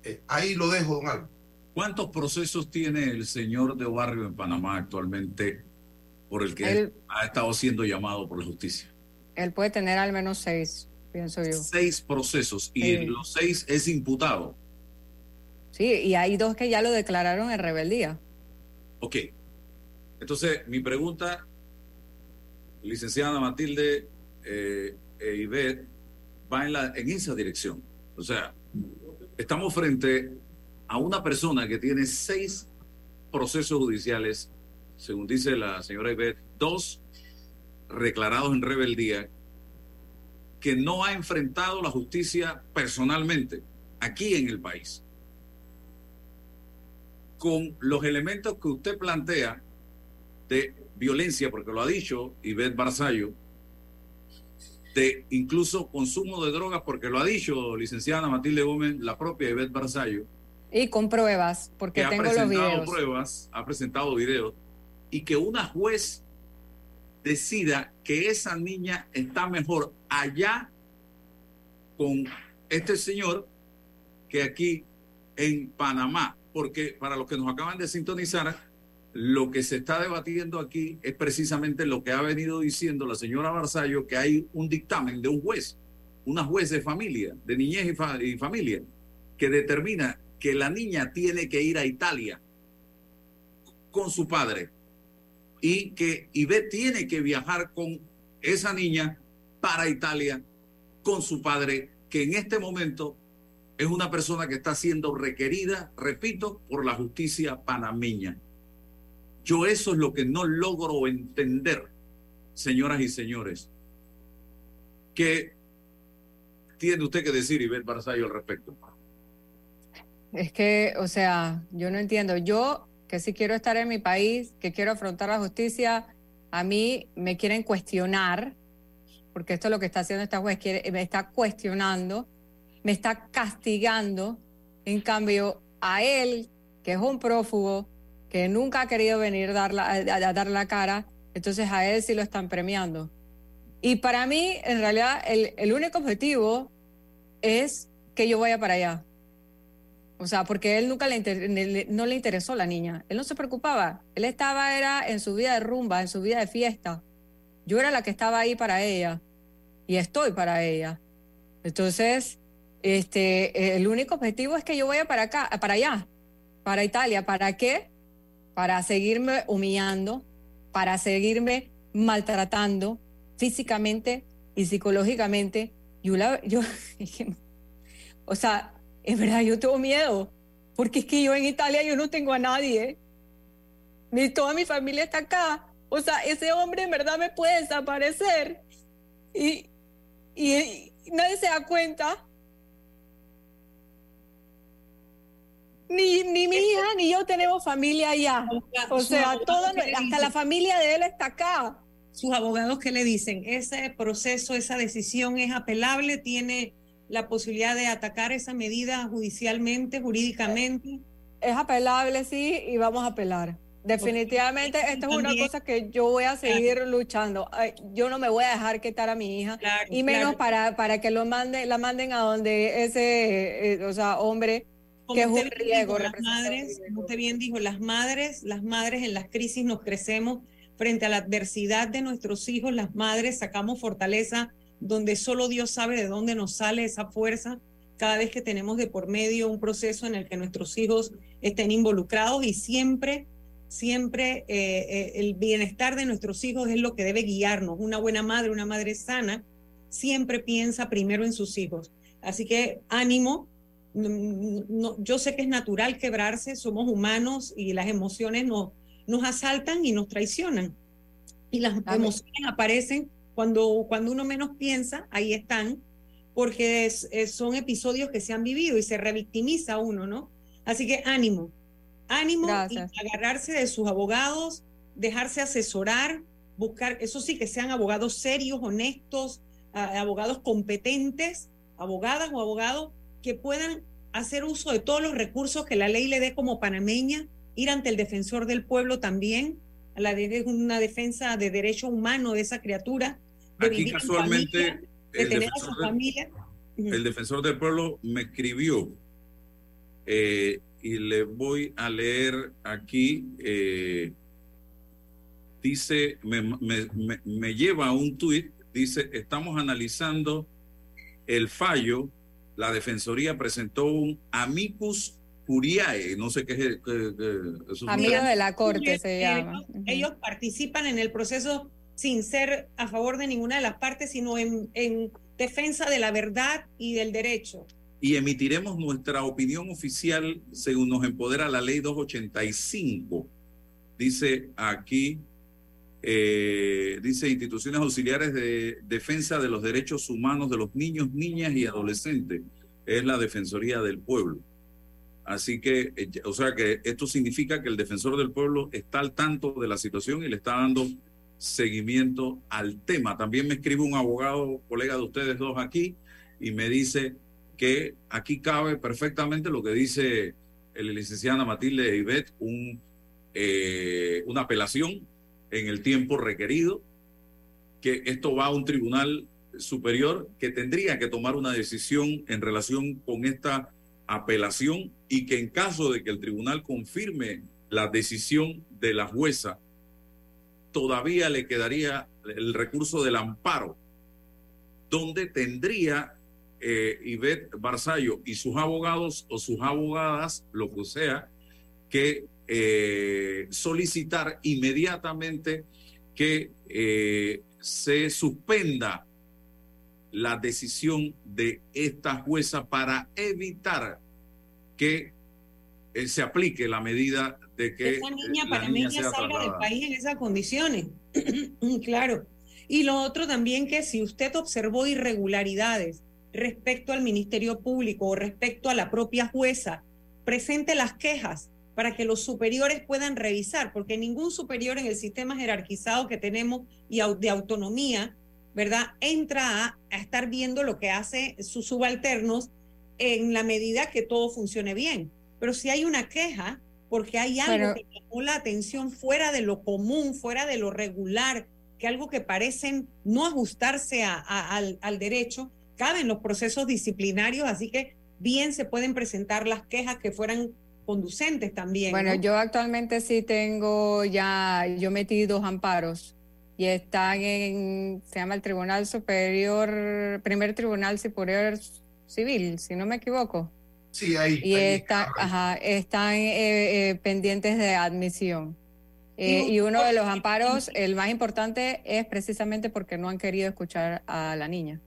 Eh, ahí lo dejo, don Álvaro. ¿Cuántos procesos tiene el señor de Barrio en Panamá actualmente por el que él, ha estado siendo llamado por la justicia? Él puede tener al menos seis, pienso yo. Seis procesos y sí. los seis es imputado. Sí, y hay dos que ya lo declararon en rebeldía. Ok. Entonces, mi pregunta, licenciada Matilde eh, e Ivette, va en, la, en esa dirección. O sea, estamos frente a una persona que tiene seis procesos judiciales, según dice la señora Ivette, dos declarados en rebeldía, que no ha enfrentado la justicia personalmente aquí en el país. Con los elementos que usted plantea de violencia, porque lo ha dicho Ivette Barzallo, de incluso consumo de drogas, porque lo ha dicho licenciada Matilde Gómez, la propia Ivette Barzallo. Y con pruebas, porque que tengo ha presentado los videos. pruebas, ha presentado videos, y que una juez decida que esa niña está mejor allá con este señor que aquí en Panamá, porque para los que nos acaban de sintonizar, lo que se está debatiendo aquí es precisamente lo que ha venido diciendo la señora Barzallo, que hay un dictamen de un juez, una juez de familia, de niñez y, y familia, que determina que la niña tiene que ir a Italia con su padre y que Ivette tiene que viajar con esa niña para Italia con su padre, que en este momento es una persona que está siendo requerida, repito, por la justicia panameña. Yo eso es lo que no logro entender, señoras y señores. ¿Qué tiene usted que decir, Ivette Barzallo, al respecto? Es que, o sea, yo no entiendo. Yo, que si quiero estar en mi país, que quiero afrontar la justicia, a mí me quieren cuestionar, porque esto es lo que está haciendo esta juez, me está cuestionando, me está castigando. En cambio, a él, que es un prófugo, que nunca ha querido venir a, a dar la cara, entonces a él sí lo están premiando. Y para mí, en realidad, el, único objetivo es que yo vaya para allá. O sea, porque él nunca le, inter, no le interesó la niña. Él no se preocupaba. Él estaba era en su vida de rumba, en su vida de fiesta. Yo era la que estaba ahí para ella y estoy para ella. Entonces, este, el único objetivo es que yo vaya para acá, para allá, para Italia. ¿Para qué? Para seguirme humillando, para seguirme maltratando físicamente y psicológicamente. Yo, la, yo, o sea, es verdad, yo tengo miedo, porque es que yo en Italia yo no tengo a nadie. Mi, toda mi familia está acá. O sea, ese hombre en verdad me puede desaparecer y, y, y nadie se da cuenta. Ni, ni mi hija ni yo tenemos familia allá. O sea, hasta la familia de él está acá. Sus abogados, ¿qué le dicen? Ese proceso, esa decisión es apelable, tiene la posibilidad de atacar esa medida judicialmente, jurídicamente. Es apelable, sí, y vamos a apelar. Definitivamente, esta es una cosa que yo voy a seguir luchando. yo no me voy a dejar quitar a mi hija, y menos para, para que lo mande, la manden a donde ese, eh, o sea, hombre que es un riesgo. las madres, como usted bien dijo, las madres, las madres en las crisis nos crecemos frente a la adversidad de nuestros hijos, las madres sacamos fortaleza donde solo Dios sabe de dónde nos sale esa fuerza cada vez que tenemos de por medio un proceso en el que nuestros hijos estén involucrados y siempre, siempre eh, eh, el bienestar de nuestros hijos es lo que debe guiarnos. Una buena madre, una madre sana, siempre piensa primero en sus hijos. Así que ánimo. No, yo sé que es natural quebrarse, somos humanos y las emociones nos, nos asaltan y nos traicionan. Y las emociones aparecen cuando, cuando uno menos piensa, ahí están, porque son episodios que se han vivido y se revictimiza uno, ¿no? Así que ánimo, ánimo y agarrarse de sus abogados, dejarse asesorar, buscar, eso sí, que sean abogados serios, honestos, abogados competentes, abogadas o abogados que puedan hacer uso de todos los recursos que la ley le dé como panameña, ir ante el defensor del pueblo también, a la de, una defensa de derecho humano de esa criatura, Aquí casualmente el, defensor del, el defensor del pueblo me escribió eh, y le voy a leer aquí. Eh, dice, me, me, me, lleva a un tuit, dice, estamos analizando el fallo, la Defensoría presentó un amicus curiae, no sé qué es. Amigo de la Corte se llama. ellos participan en el proceso sin ser a favor de ninguna de las partes, sino en, en defensa de la verdad y del derecho. Y emitiremos nuestra opinión oficial según nos empodera la ley 285. Dice aquí, eh, dice instituciones auxiliares de defensa de los derechos humanos de los niños, niñas y adolescentes. Es la Defensoría del Pueblo. Así que, eh, o sea que esto significa que el defensor del pueblo está al tanto de la situación y le está dando seguimiento al tema. También me escribe un abogado, colega de ustedes dos aquí, y me dice que aquí cabe perfectamente lo que dice el licenciada Matilde Ibet, eh, una apelación en el tiempo requerido, que esto va a un tribunal superior que tendría que tomar una decisión en relación con esta apelación y que en caso de que el tribunal confirme la decisión de la jueza todavía le quedaría el recurso del amparo, donde tendría eh, Ivette Barzallo y sus abogados o sus abogadas, lo que sea, que eh, solicitar inmediatamente que eh, se suspenda la decisión de esta jueza para evitar que eh, se aplique la medida de que esa niña para mí salga del país en esas condiciones. claro. Y lo otro también que si usted observó irregularidades respecto al Ministerio Público o respecto a la propia jueza, presente las quejas para que los superiores puedan revisar, porque ningún superior en el sistema jerarquizado que tenemos y de autonomía, ¿verdad? Entra a, a estar viendo lo que hace sus subalternos en la medida que todo funcione bien. Pero si hay una queja, porque hay algo que llamó la atención fuera de lo común, fuera de lo regular, que algo que parecen no ajustarse al, derecho, caben los procesos disciplinarios, así que bien se pueden presentar las quejas que fueran conducentes también. Bueno, yo actualmente sí tengo ya, yo metí dos amparos y están en, se llama el Tribunal Superior, Primer Tribunal Superior Civil, si no me equivoco. Sí, ahí. Y están eh, eh, pendientes de admisión. Eh, y uno de los amparos, el más importante, es precisamente porque no han querido escuchar a la niña.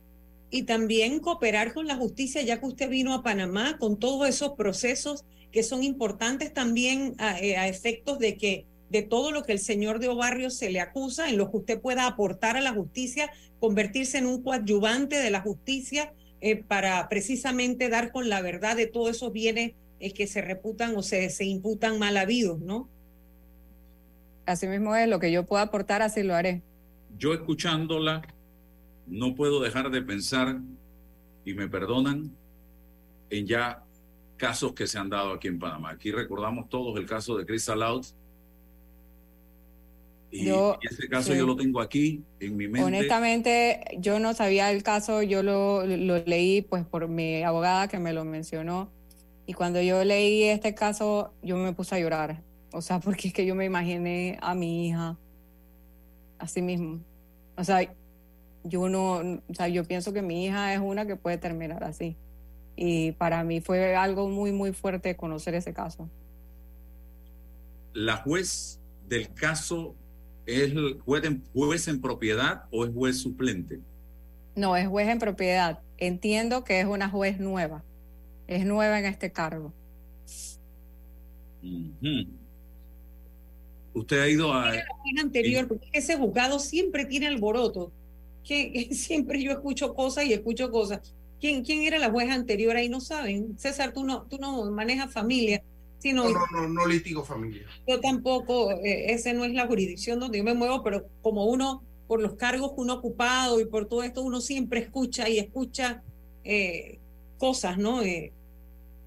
Y también cooperar con la justicia, ya que usted vino a Panamá, con todos esos procesos que son importantes también a, efectos de que de todo lo que el señor de Obarrio se le acusa, en lo que usted pueda aportar a la justicia, convertirse en un coadyuvante de la justicia eh, para precisamente dar con la verdad de todos esos bienes eh, que se reputan o se, se imputan mal habidos, ¿no? Así mismo es, lo que yo pueda aportar, así lo haré. Yo escuchándola, no puedo dejar de pensar, y me perdonan, en ya casos que se han dado aquí en Panamá. Aquí recordamos todos el caso de Chris Alaud, Y, Yo- y ese caso sí. yo lo tengo aquí en mi mente. Honestamente, yo no sabía el caso, yo lo, lo leí pues por mi abogada que me lo mencionó y cuando yo leí este caso yo me puse a llorar, o sea, porque es que yo me imaginé a mi hija así mismo, o sea, yo no, o sea, yo pienso que mi hija es una que puede terminar así y para mí fue algo muy, muy fuerte conocer ese caso. ¿La juez del caso es juez en, juez en propiedad o es juez suplente? No, es juez en propiedad. Entiendo que es una juez nueva. Es nueva en este cargo. Usted ha ido a... anterior, porque ese juzgado siempre tiene alboroto. Que, que siempre yo escucho cosas y escucho cosas. ¿Quién, ¿Quién era la juez anterior? Ahí no saben. César, tú no, tú no manejas familia, sino No, no, no, no litigo familiar. yo tampoco, eh, ese no es la jurisdicción donde yo me muevo, pero como uno, por los cargos que uno ha ocupado y por todo esto, uno siempre escucha y escucha eh, cosas, ¿no? Eh,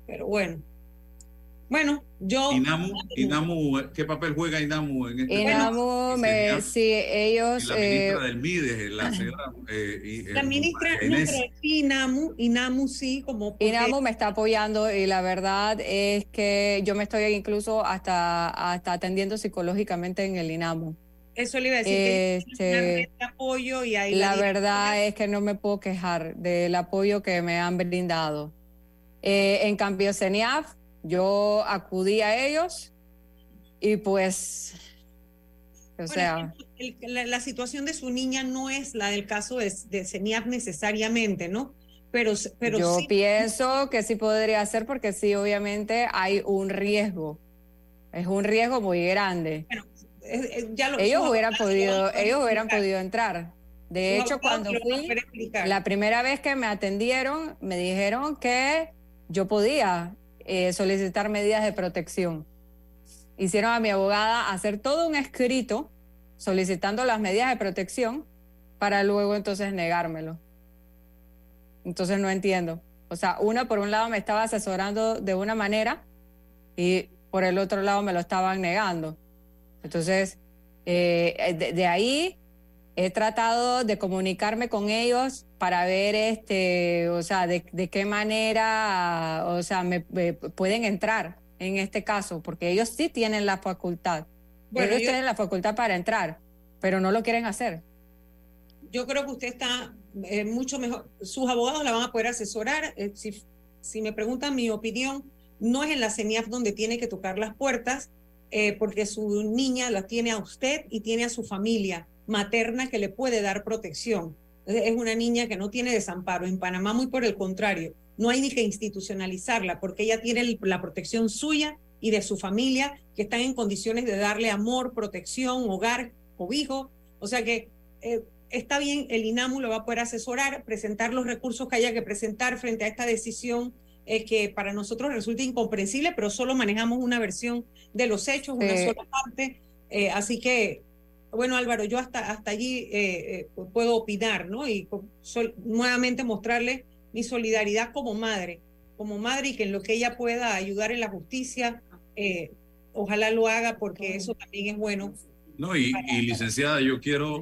pero bueno. Bueno, yo... Inamu, Inamu, ¿qué papel juega Inamu en este Inamu, me, sí, y ellos, la eh, ministra del MIDE, la señora... eh, y, eh, La ministra, no, pero sí, Inamu, Inamu sí, como... porque- Inamu me está apoyando y la verdad es que yo me estoy incluso hasta, hasta atendiendo psicológicamente en el Inamu. Eso le iba a decir, que Este, de apoyo y ahí La la verdad es que no me puedo quejar del apoyo que me han brindado. Eh, en cambio, CENIAF, yo acudí a ellos y pues, o Bueno, sea, el- la, la situación de su niña no es la del caso de, de CENIAF necesariamente, ¿no? Pero, pero yo sí, pienso que sí podría ser porque sí, obviamente hay un riesgo. Es un riesgo muy grande. ya lo- Ellos hubieran podido, ellos hubieran podido entrar. De hecho, cuando fui, la primera vez que me atendieron, me dijeron que yo podía eh, solicitar medidas de protección. Hicieron a mi abogada hacer todo un escrito solicitando las medidas de protección para luego entonces negármelo. Entonces no entiendo. O sea, una por un lado me estaba asesorando de una manera y por el otro lado me lo estaban negando. Entonces, eh, de, de ahí he tratado de comunicarme con ellos para ver, este, o sea, de, de qué manera, o sea, me, me pueden entrar en este caso, porque ellos sí tienen la facultad. Bueno, ellos yo- tienen la facultad para entrar, pero no lo quieren hacer. yo creo que usted está eh, mucho mejor. Sus abogados la van a poder asesorar. Eh, si, si me preguntan mi opinión, no es en la CENIAF donde tiene que tocar las puertas, eh, porque su niña la tiene a usted y tiene a su familia materna que le puede dar protección. Es una niña que no tiene desamparo. En Panamá, muy por el contrario, no hay ni que institucionalizarla, porque ella tiene la protección suya y de su familia, que están en condiciones de darle amor, protección, hogar, cobijo. O sea que eh, está bien, el INAMU lo va a poder asesorar, presentar los recursos que haya que presentar frente a esta decisión eh, que para nosotros resulta incomprensible, pero solo manejamos una versión de los hechos, una sola parte. Eh, así que, bueno, Álvaro, yo hasta, hasta allí eh, eh, puedo opinar, ¿no? Y sol- nuevamente mostrarle mi solidaridad como madre, como madre y que en lo que ella pueda ayudar en la justicia, eh, ojalá lo haga porque eso también es bueno. No, y, y licenciada, yo quiero,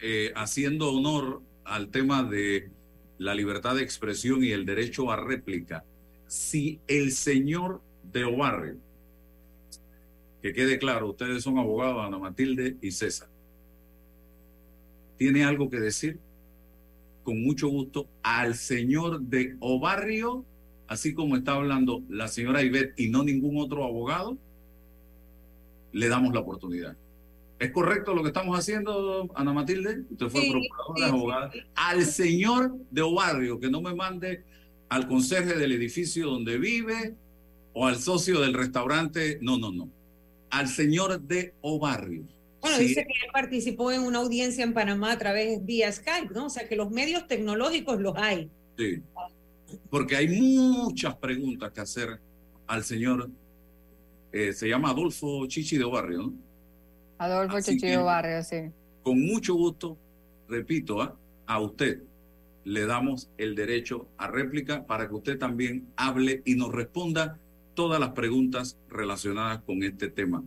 eh, haciendo honor al tema de la libertad de expresión y el derecho a réplica, si el señor de Obarrio, que quede claro, ustedes son abogados, Ana Matilde y César, tiene algo que decir, con mucho gusto, al señor de Obarrio, así como está hablando la señora Ivette y no ningún otro abogado, le damos la oportunidad. ¿Es correcto lo que estamos haciendo, Ana Matilde? Usted fue Sí, procuradora, sí, sí. abogada. Al señor de Obarrio, que no me mande al conserje del edificio donde vive o al socio del restaurante. No, no, no. Al señor de Obarrio. Bueno, Sí, dice que él participó en una audiencia en Panamá a través vía Skype, ¿no? O sea que los medios tecnológicos los hay. sí. Porque hay muchas preguntas que hacer al señor. eh, se llama Adolfo Chichi de Obarrio, ¿no? Adolfo Así Chichillo que- Barrio, sí. con mucho gusto, repito, ¿ah? a usted le damos el derecho a réplica para que usted también hable y nos responda todas las preguntas relacionadas con este tema.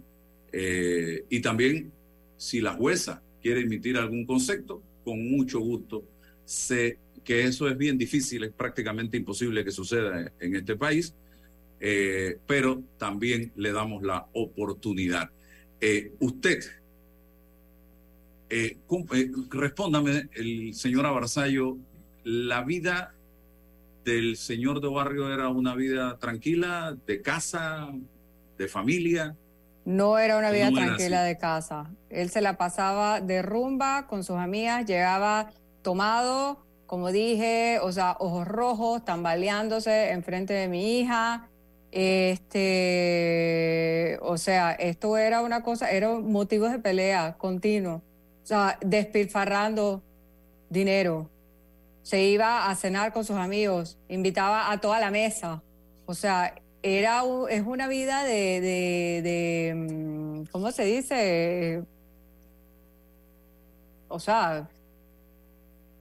Eh, y también, si la jueza quiere emitir algún concepto, con mucho gusto. Sé que eso es bien difícil, es prácticamente imposible que suceda en este país, eh, pero también le damos la oportunidad. Eh, usted, eh, respóndame, el señor Abarzallo, ¿la vida del señor de barrio era una vida tranquila, de casa, de familia? No era una vida tranquila de casa. Él se la pasaba de rumba con sus amigas, llegaba tomado, como dije, o sea, ojos rojos, tambaleándose enfrente de mi hija. Este, o sea, esto era una cosa, eran motivos de pelea continuo. O sea, despilfarrando dinero. Se iba a cenar con sus amigos, invitaba a toda la mesa. O sea, era es una vida de, de, mm, ¿cómo se dice? O sea,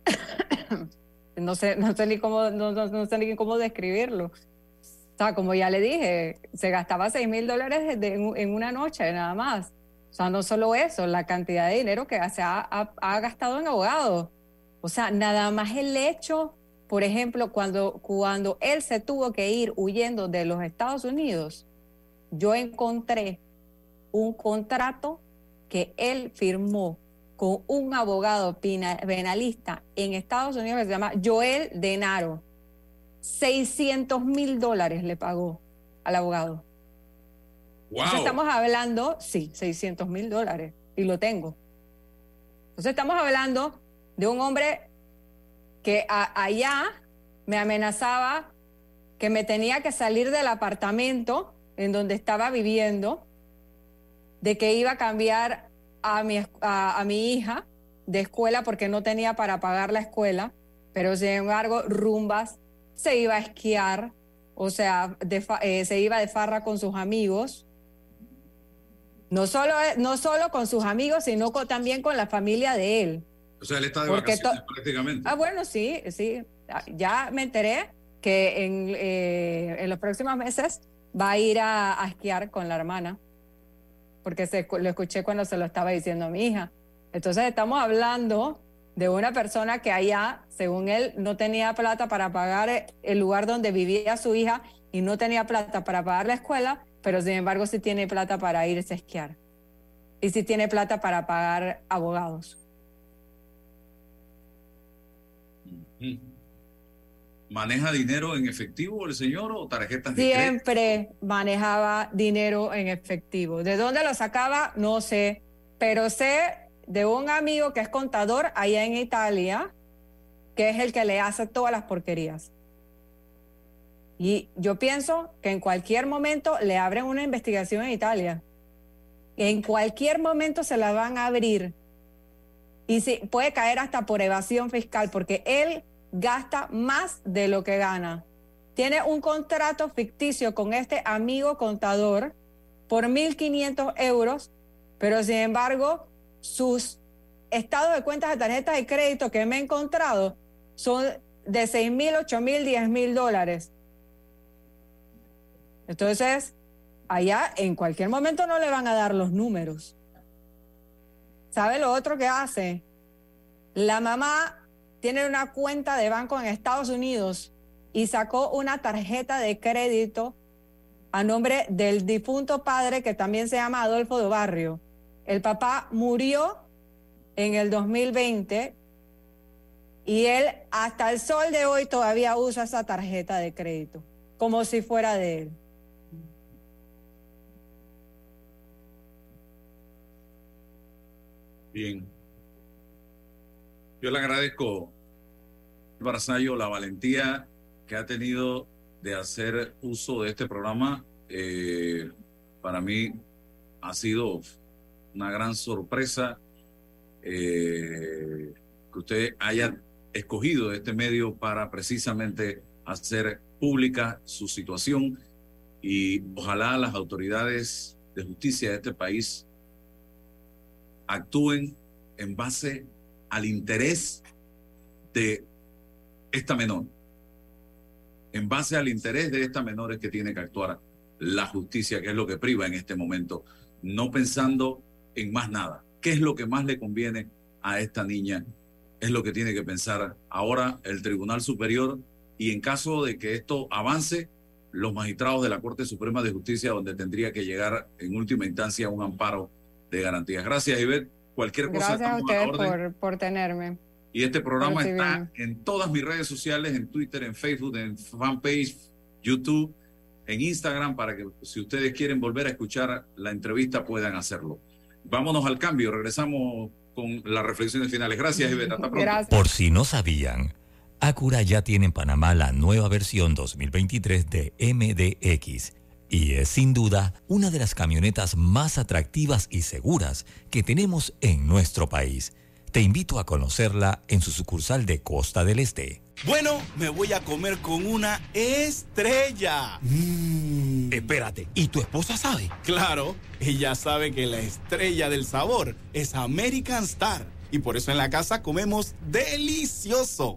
no sé, no sé ni cómo, no, no, sé ni cómo describirlo. O sea, como ya le dije, se gastaba 6 mil dólares en, una noche nada más. O sea, no solo eso, la cantidad de dinero que se ha, ha gastado en abogados. O sea, nada más el hecho por ejemplo, cuando, cuando él se tuvo que ir huyendo de los Estados Unidos, yo encontré un contrato que él firmó con un abogado penalista en Estados Unidos que se llama Joel Denaro. 600 mil dólares le pagó al abogado. Entonces estamos hablando, sí, 600 mil dólares, y lo tengo. Entonces estamos hablando de un hombre que allá me amenazaba que me tenía que salir del apartamento en donde estaba viviendo, de que iba a cambiar a mi, a, mi hija de escuela porque no tenía para pagar la escuela, pero sin embargo, rumbas, se iba a esquiar, o sea, eh, se iba de farra con sus amigos. No solo, no solo con sus amigos, sino también con la familia de él. O sea, él está de vacaciones prácticamente. Ah, bueno, sí, sí. Ah, ya me enteré que en, eh, en los próximos meses va a ir a, esquiar con la hermana, porque se, lo escuché cuando se lo estaba diciendo a mi hija. Entonces estamos hablando de una persona que allá, según él, no tenía plata para pagar el lugar donde vivía su hija y no tenía plata para pagar la escuela, pero sin embargo sí tiene plata para irse a esquiar. Y sí tiene plata para pagar abogados. ¿Maneja dinero en efectivo el señor o tarjetas de Siempre manejaba dinero en efectivo. ¿De dónde lo sacaba? No sé, pero sé de un amigo que es contador allá en Italia, que es el que le hace todas las porquerías. Y yo pienso que en cualquier momento le abren una investigación en Italia. En cualquier momento se la van a abrir. Y si, puede caer hasta por evasión fiscal, porque él gasta más de lo que gana. Tiene un contrato ficticio con este amigo contador por 1.500 euros, pero sin embargo, sus estados de cuentas de tarjetas de crédito que me he encontrado son de 6.000, 8.000, 10.000 dólares. Entonces, allá en cualquier momento no le van a dar los números. ¿Sabe lo otro que hace? La mamá tiene una cuenta de banco en Estados Unidos y sacó una tarjeta de crédito a nombre del difunto padre que también se llama Adolfo de Barrio. El papá murió en el 2020 y él hasta el sol de hoy todavía usa esa tarjeta de crédito, como si fuera de él. Bien. Yo le agradezco, Barzallo, la valentía que ha tenido de hacer uso de este programa. Eh, para mí ha sido una gran sorpresa eh, que usted haya escogido este medio para precisamente hacer pública su situación y ojalá las autoridades de justicia de este país actúen en base al interés de esta menor. En base al interés de esta menor es que tiene que actuar la justicia, que es lo que priva en este momento, no pensando en más nada. qué es lo que más le conviene a esta niña. Es lo que tiene que pensar ahora el Tribunal Superior y en caso de que esto avance, los magistrados de la Corte Suprema de Justicia, donde tendría que llegar en última instancia un amparo de garantías. Gracias, Ivette. Cualquier cosa. Gracias a ustedes por, por tenerme. Y este programa está en todas mis redes sociales, en Twitter, en Facebook, en fanpage, YouTube, en Instagram, para que si ustedes quieren volver a escuchar la entrevista puedan hacerlo. Vámonos al cambio, regresamos con las reflexiones finales. Gracias, Iveta. Hasta pronto. Gracias. Por si no sabían, Acura ya tiene en Panamá la nueva versión 2023 de MDX y es sin duda una de las camionetas más atractivas y seguras que tenemos en nuestro país. Te invito a conocerla en su sucursal de Costa del Este. Bueno, me voy a comer con una estrella. Mm. Espérate, ¿y tu esposa sabe? Claro, ella sabe que la estrella del sabor es American Star. Y por eso en la casa comemos delicioso.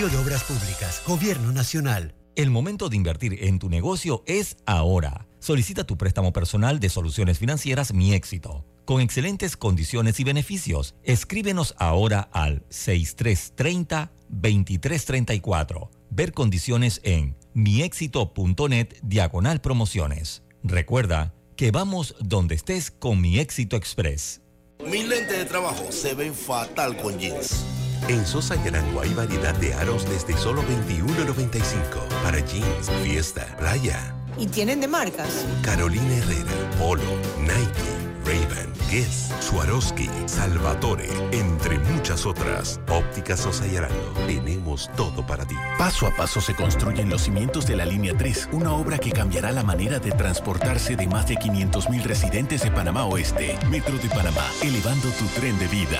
de Obras Públicas, Gobierno Nacional. El momento de invertir en tu negocio es ahora. Solicita tu préstamo personal de soluciones financieras Mi Éxito. Con excelentes condiciones y beneficios, escríbenos ahora al 6330-2334. Ver condiciones en miexito.net diagonal promociones. Recuerda que vamos donde estés con Mi Éxito Express. Mis lentes de trabajo se ven fatal con jeans. En Sosa Yarango hay variedad de aros desde solo $21.95 para jeans, fiesta, playa. ¿Y tienen de marcas? Carolina Herrera, Polo, Nike, Ray-Ban, Guess, Swarovski, Salvatore, entre muchas otras. Óptica Sosa Yarango. Tenemos todo para ti. Paso a paso se construyen los cimientos de la Línea 3, una obra que cambiará la manera de transportarse de más de 500.000 residentes de Panamá Oeste. Metro de Panamá, elevando tu tren de vida.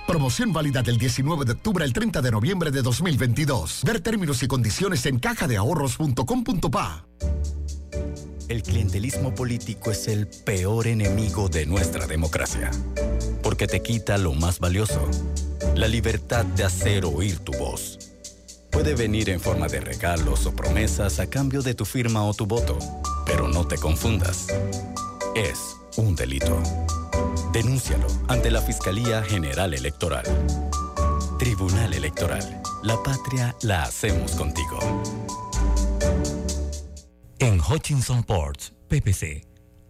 Promoción válida del 19 de octubre al 30 de noviembre de 2022. Ver términos y condiciones en cajadeahorros.com.pa. El clientelismo político es el peor enemigo de nuestra democracia, porque te quita lo más valioso, la libertad de hacer oír tu voz. Puede venir en forma de regalos o promesas a cambio de tu firma o tu voto, pero no te confundas. Es un delito. Denúncialo ante la Fiscalía General Electoral. Tribunal Electoral. La patria la hacemos contigo. En Hutchinson Ports, PPC,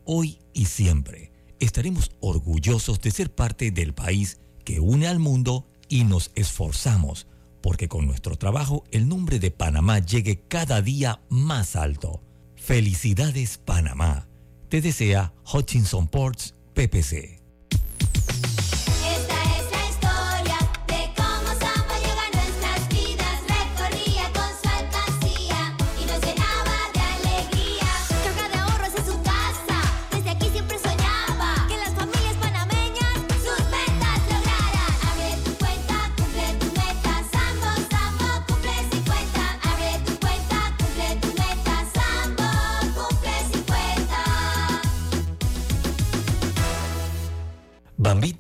hoy y siempre estaremos orgullosos de ser parte del país que une al mundo y nos esforzamos porque con nuestro trabajo el nombre de Panamá llegue cada día más alto. Felicidades Panamá. Te desea Hutchinson Ports PPC.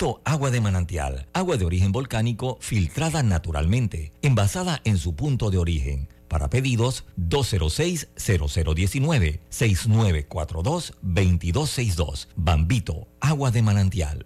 Bambito Agua de Manantial, agua de origen volcánico filtrada naturalmente, envasada en su punto de origen. Para pedidos 206-0019-6942-2262. Bambito Agua de Manantial.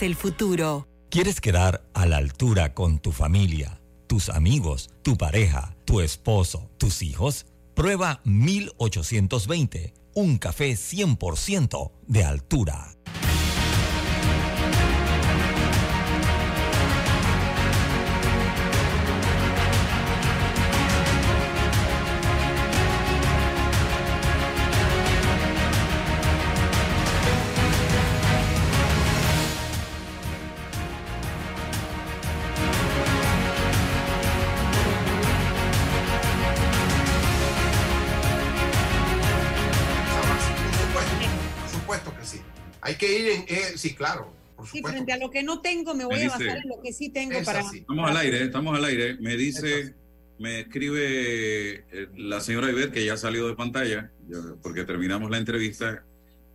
el futuro. ¿Quieres quedar a la altura con tu familia, tus amigos, tu pareja, tu esposo, tus hijos? Prueba 1820, un café 100% de altura. Que eh, sí, claro. Por Sí, frente a lo que no tengo, me voy Me a dice- basar en lo que sí tengo para. así. Estamos al aire, estamos al aire. Me dice, me escribe eh, la señora Ivette, que ya salió de pantalla, porque terminamos la entrevista.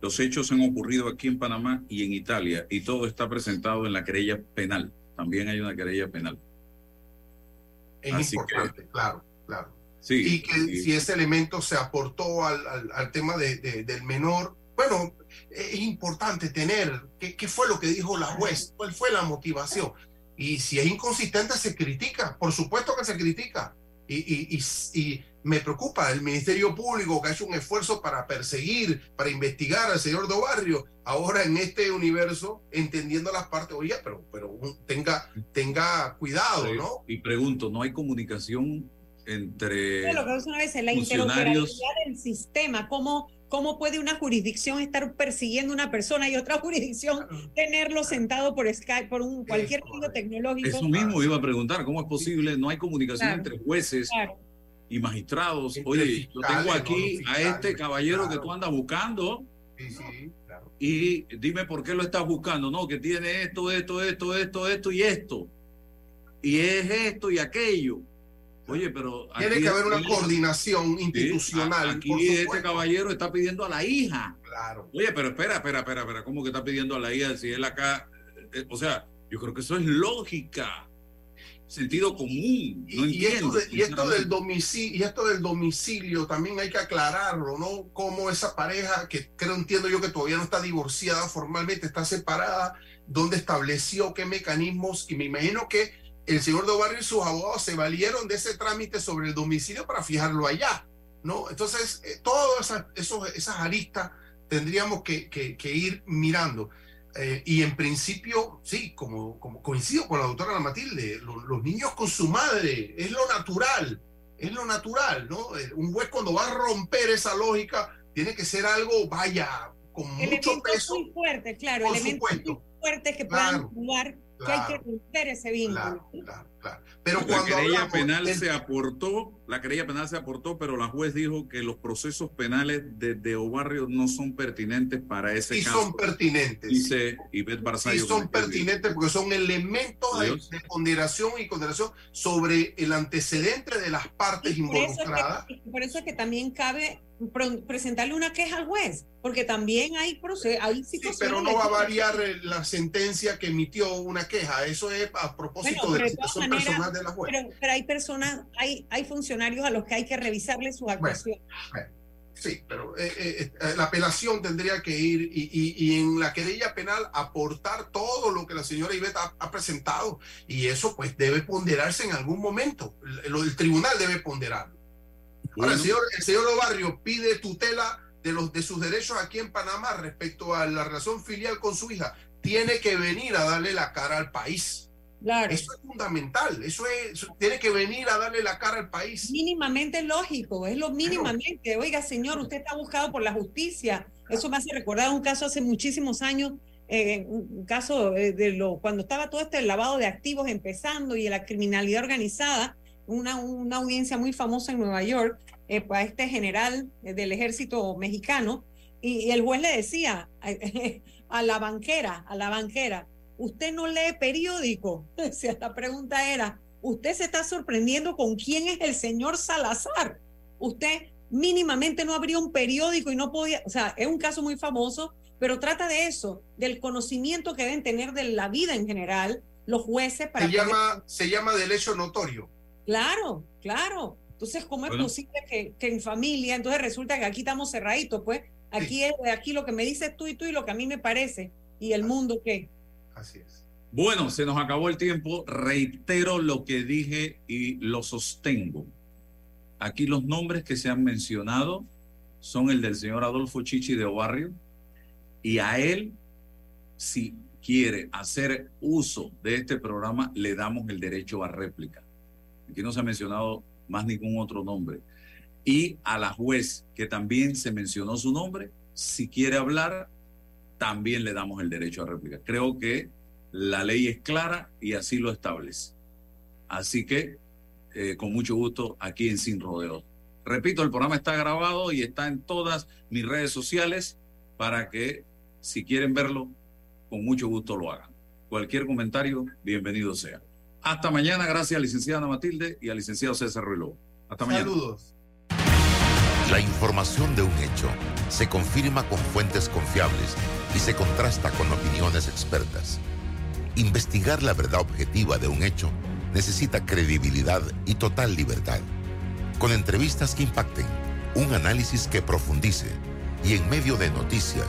Los hechos han ocurrido aquí en Panamá y en Italia, y todo está presentado en la querella penal. También hay una querella penal. Es Así que- importante, claro, claro. Sí, y que y- si ese elemento se aportó al, al- al tema de- de- del menor, bueno, es importante tener qué, qué fue lo que dijo la juez, cuál fue la motivación. Y si es inconsistente, se critica, por supuesto que se critica. Y, y- y- y me preocupa el Ministerio Público que ha hecho un esfuerzo para perseguir, para investigar al señor Dobarrio, ahora en este universo, entendiendo las partes, oye, pero, pero tenga, tenga cuidado, ¿no? Y pregunto, ¿no hay comunicación entre lo que es una vez la funcionarios? interoperabilidad del sistema, cómo, cómo puede una jurisdicción estar persiguiendo a una persona y otra jurisdicción tenerlo sentado por Skype, por un cualquier medio tecnológico. Eso mismo iba a preguntar, ¿cómo es posible? No hay comunicación Claro. entre jueces Claro. y magistrados. Oye, yo tengo aquí a este caballero que tú andas buscando y dime por qué lo estás buscando. No, que tiene esto, esto, esto, esto, esto y esto. Y es esto y aquello. Oye, pero... Tiene que haber una coordinación institucional. Aquí este caballero está pidiendo a la hija. Claro. Oye, pero espera, espera, espera, espera. ¿Cómo que está pidiendo a la hija si él acá? eh, o sea, yo creo que eso es lógica, sentido común. No y, esto de- y esto del domicilio, y esto del domicilio también hay que aclararlo, ¿no? Cómo esa pareja, que creo entiendo yo que todavía no está divorciada formalmente, está separada, dónde estableció qué mecanismos, y me imagino que el señor Dobarrio y sus abogados se valieron de ese trámite sobre el domicilio para fijarlo allá, ¿no? Entonces, eh, todas esas, esos- esas aristas tendríamos que, que- que ir mirando. Eh, y en principio, sí, como, como coincido con la doctora Ana Matilde, lo- los niños con su madre, es lo natural, es lo natural, ¿no? Eh, Un juez cuando va a romper esa lógica, tiene que ser algo, vaya, con mucho Elementos peso. muy fuertes, claro, elementos muy fuertes que Claro, puedan jugar que hay que claro, romper ese vínculo. Claro, claro, claro. Pero la querella hablamos penal del- se aportó, la querella penal se aportó, pero la juez dijo que los procesos penales de, de Obarrio no son pertinentes para ese sí caso. son pertinentes. Dice Ivette Sí Barzallo. son que me escribió. pertinentes porque son elementos de, de ponderación y consideración sobre el antecedente de las partes Y por eso, es involucradas. que, y por eso es que también cabe presentarle una queja al juez, porque también hay, proce- hay Sí, situaciones. pero no va a variar eh, la sentencia que emitió una queja. Eso es a propósito Bueno, de la situación personal de la jueza. Pero, pero hay personas, hay, hay funcionarios a los que hay que revisarle sus actuaciones. Bueno, sí, pero eh, eh, la apelación tendría que ir y, y- y en la querella penal aportar todo lo que la señora Ivette ha, ha presentado y eso pues debe ponderarse en algún momento. El, el tribunal debe ponderarlo. Ahora, el señor, el señor Obarrio pide tutela de, los, de sus derechos aquí en Panamá respecto a la relación filial con su hija. Tiene que venir a darle la cara al país. Claro. Eso es fundamental. Eso es, eso tiene que venir a darle la cara al país. Mínimamente lógico, es lo mínimamente. Oiga, señor, usted está buscado por la justicia. Eso me hace recordar un caso hace muchísimos años, eh, un caso eh, de lo cuando estaba todo este lavado de activos empezando y la criminalidad organizada, una, una audiencia muy famosa en Nueva York, eh, para este general eh, del ejército mexicano, y, y el juez le decía a, la banquera, a la banquera, usted no lee periódico. O sea, la pregunta era, usted se está sorprendiendo con quién es el señor Salazar. Usted mínimamente no abrió un periódico y no podía, o sea, es un caso muy famoso, pero trata de eso, del conocimiento que deben tener de la vida en general los jueces para... Se llama, se llama del hecho notorio. Claro, claro. Entonces, ¿cómo es posible que, que, en familia, entonces resulta que aquí estamos cerraditos, pues aquí es aquí lo que me dices tú y tú y lo que a mí me parece, y el mundo qué? Así es. Bueno, se nos acabó el tiempo. Reitero lo que dije y lo sostengo. Aquí los nombres que se han mencionado son el del señor Adolfo Chichi de Obarrio y a él, si quiere hacer uso de este programa, le damos el derecho a réplica. Aquí no se ha mencionado más ningún otro nombre. Y a la juez, que también se mencionó su nombre, si quiere hablar, también le damos el derecho a réplica. Creo que la ley es clara y así lo establece. Así que, eh, con mucho gusto, aquí en Sin Rodeo. Repito, el programa está grabado y está en todas mis redes sociales para que, si quieren verlo, con mucho gusto lo hagan. Cualquier comentario, bienvenido sea. Hasta mañana, gracias a licenciada Ana Matilde y al licenciado César Ruiz Hasta mañana. Saludos. La información de un hecho se confirma con fuentes confiables y se contrasta con opiniones expertas. Investigar la verdad objetiva de un hecho necesita credibilidad y total libertad. Con entrevistas que impacten, un análisis que profundice y en medio de noticias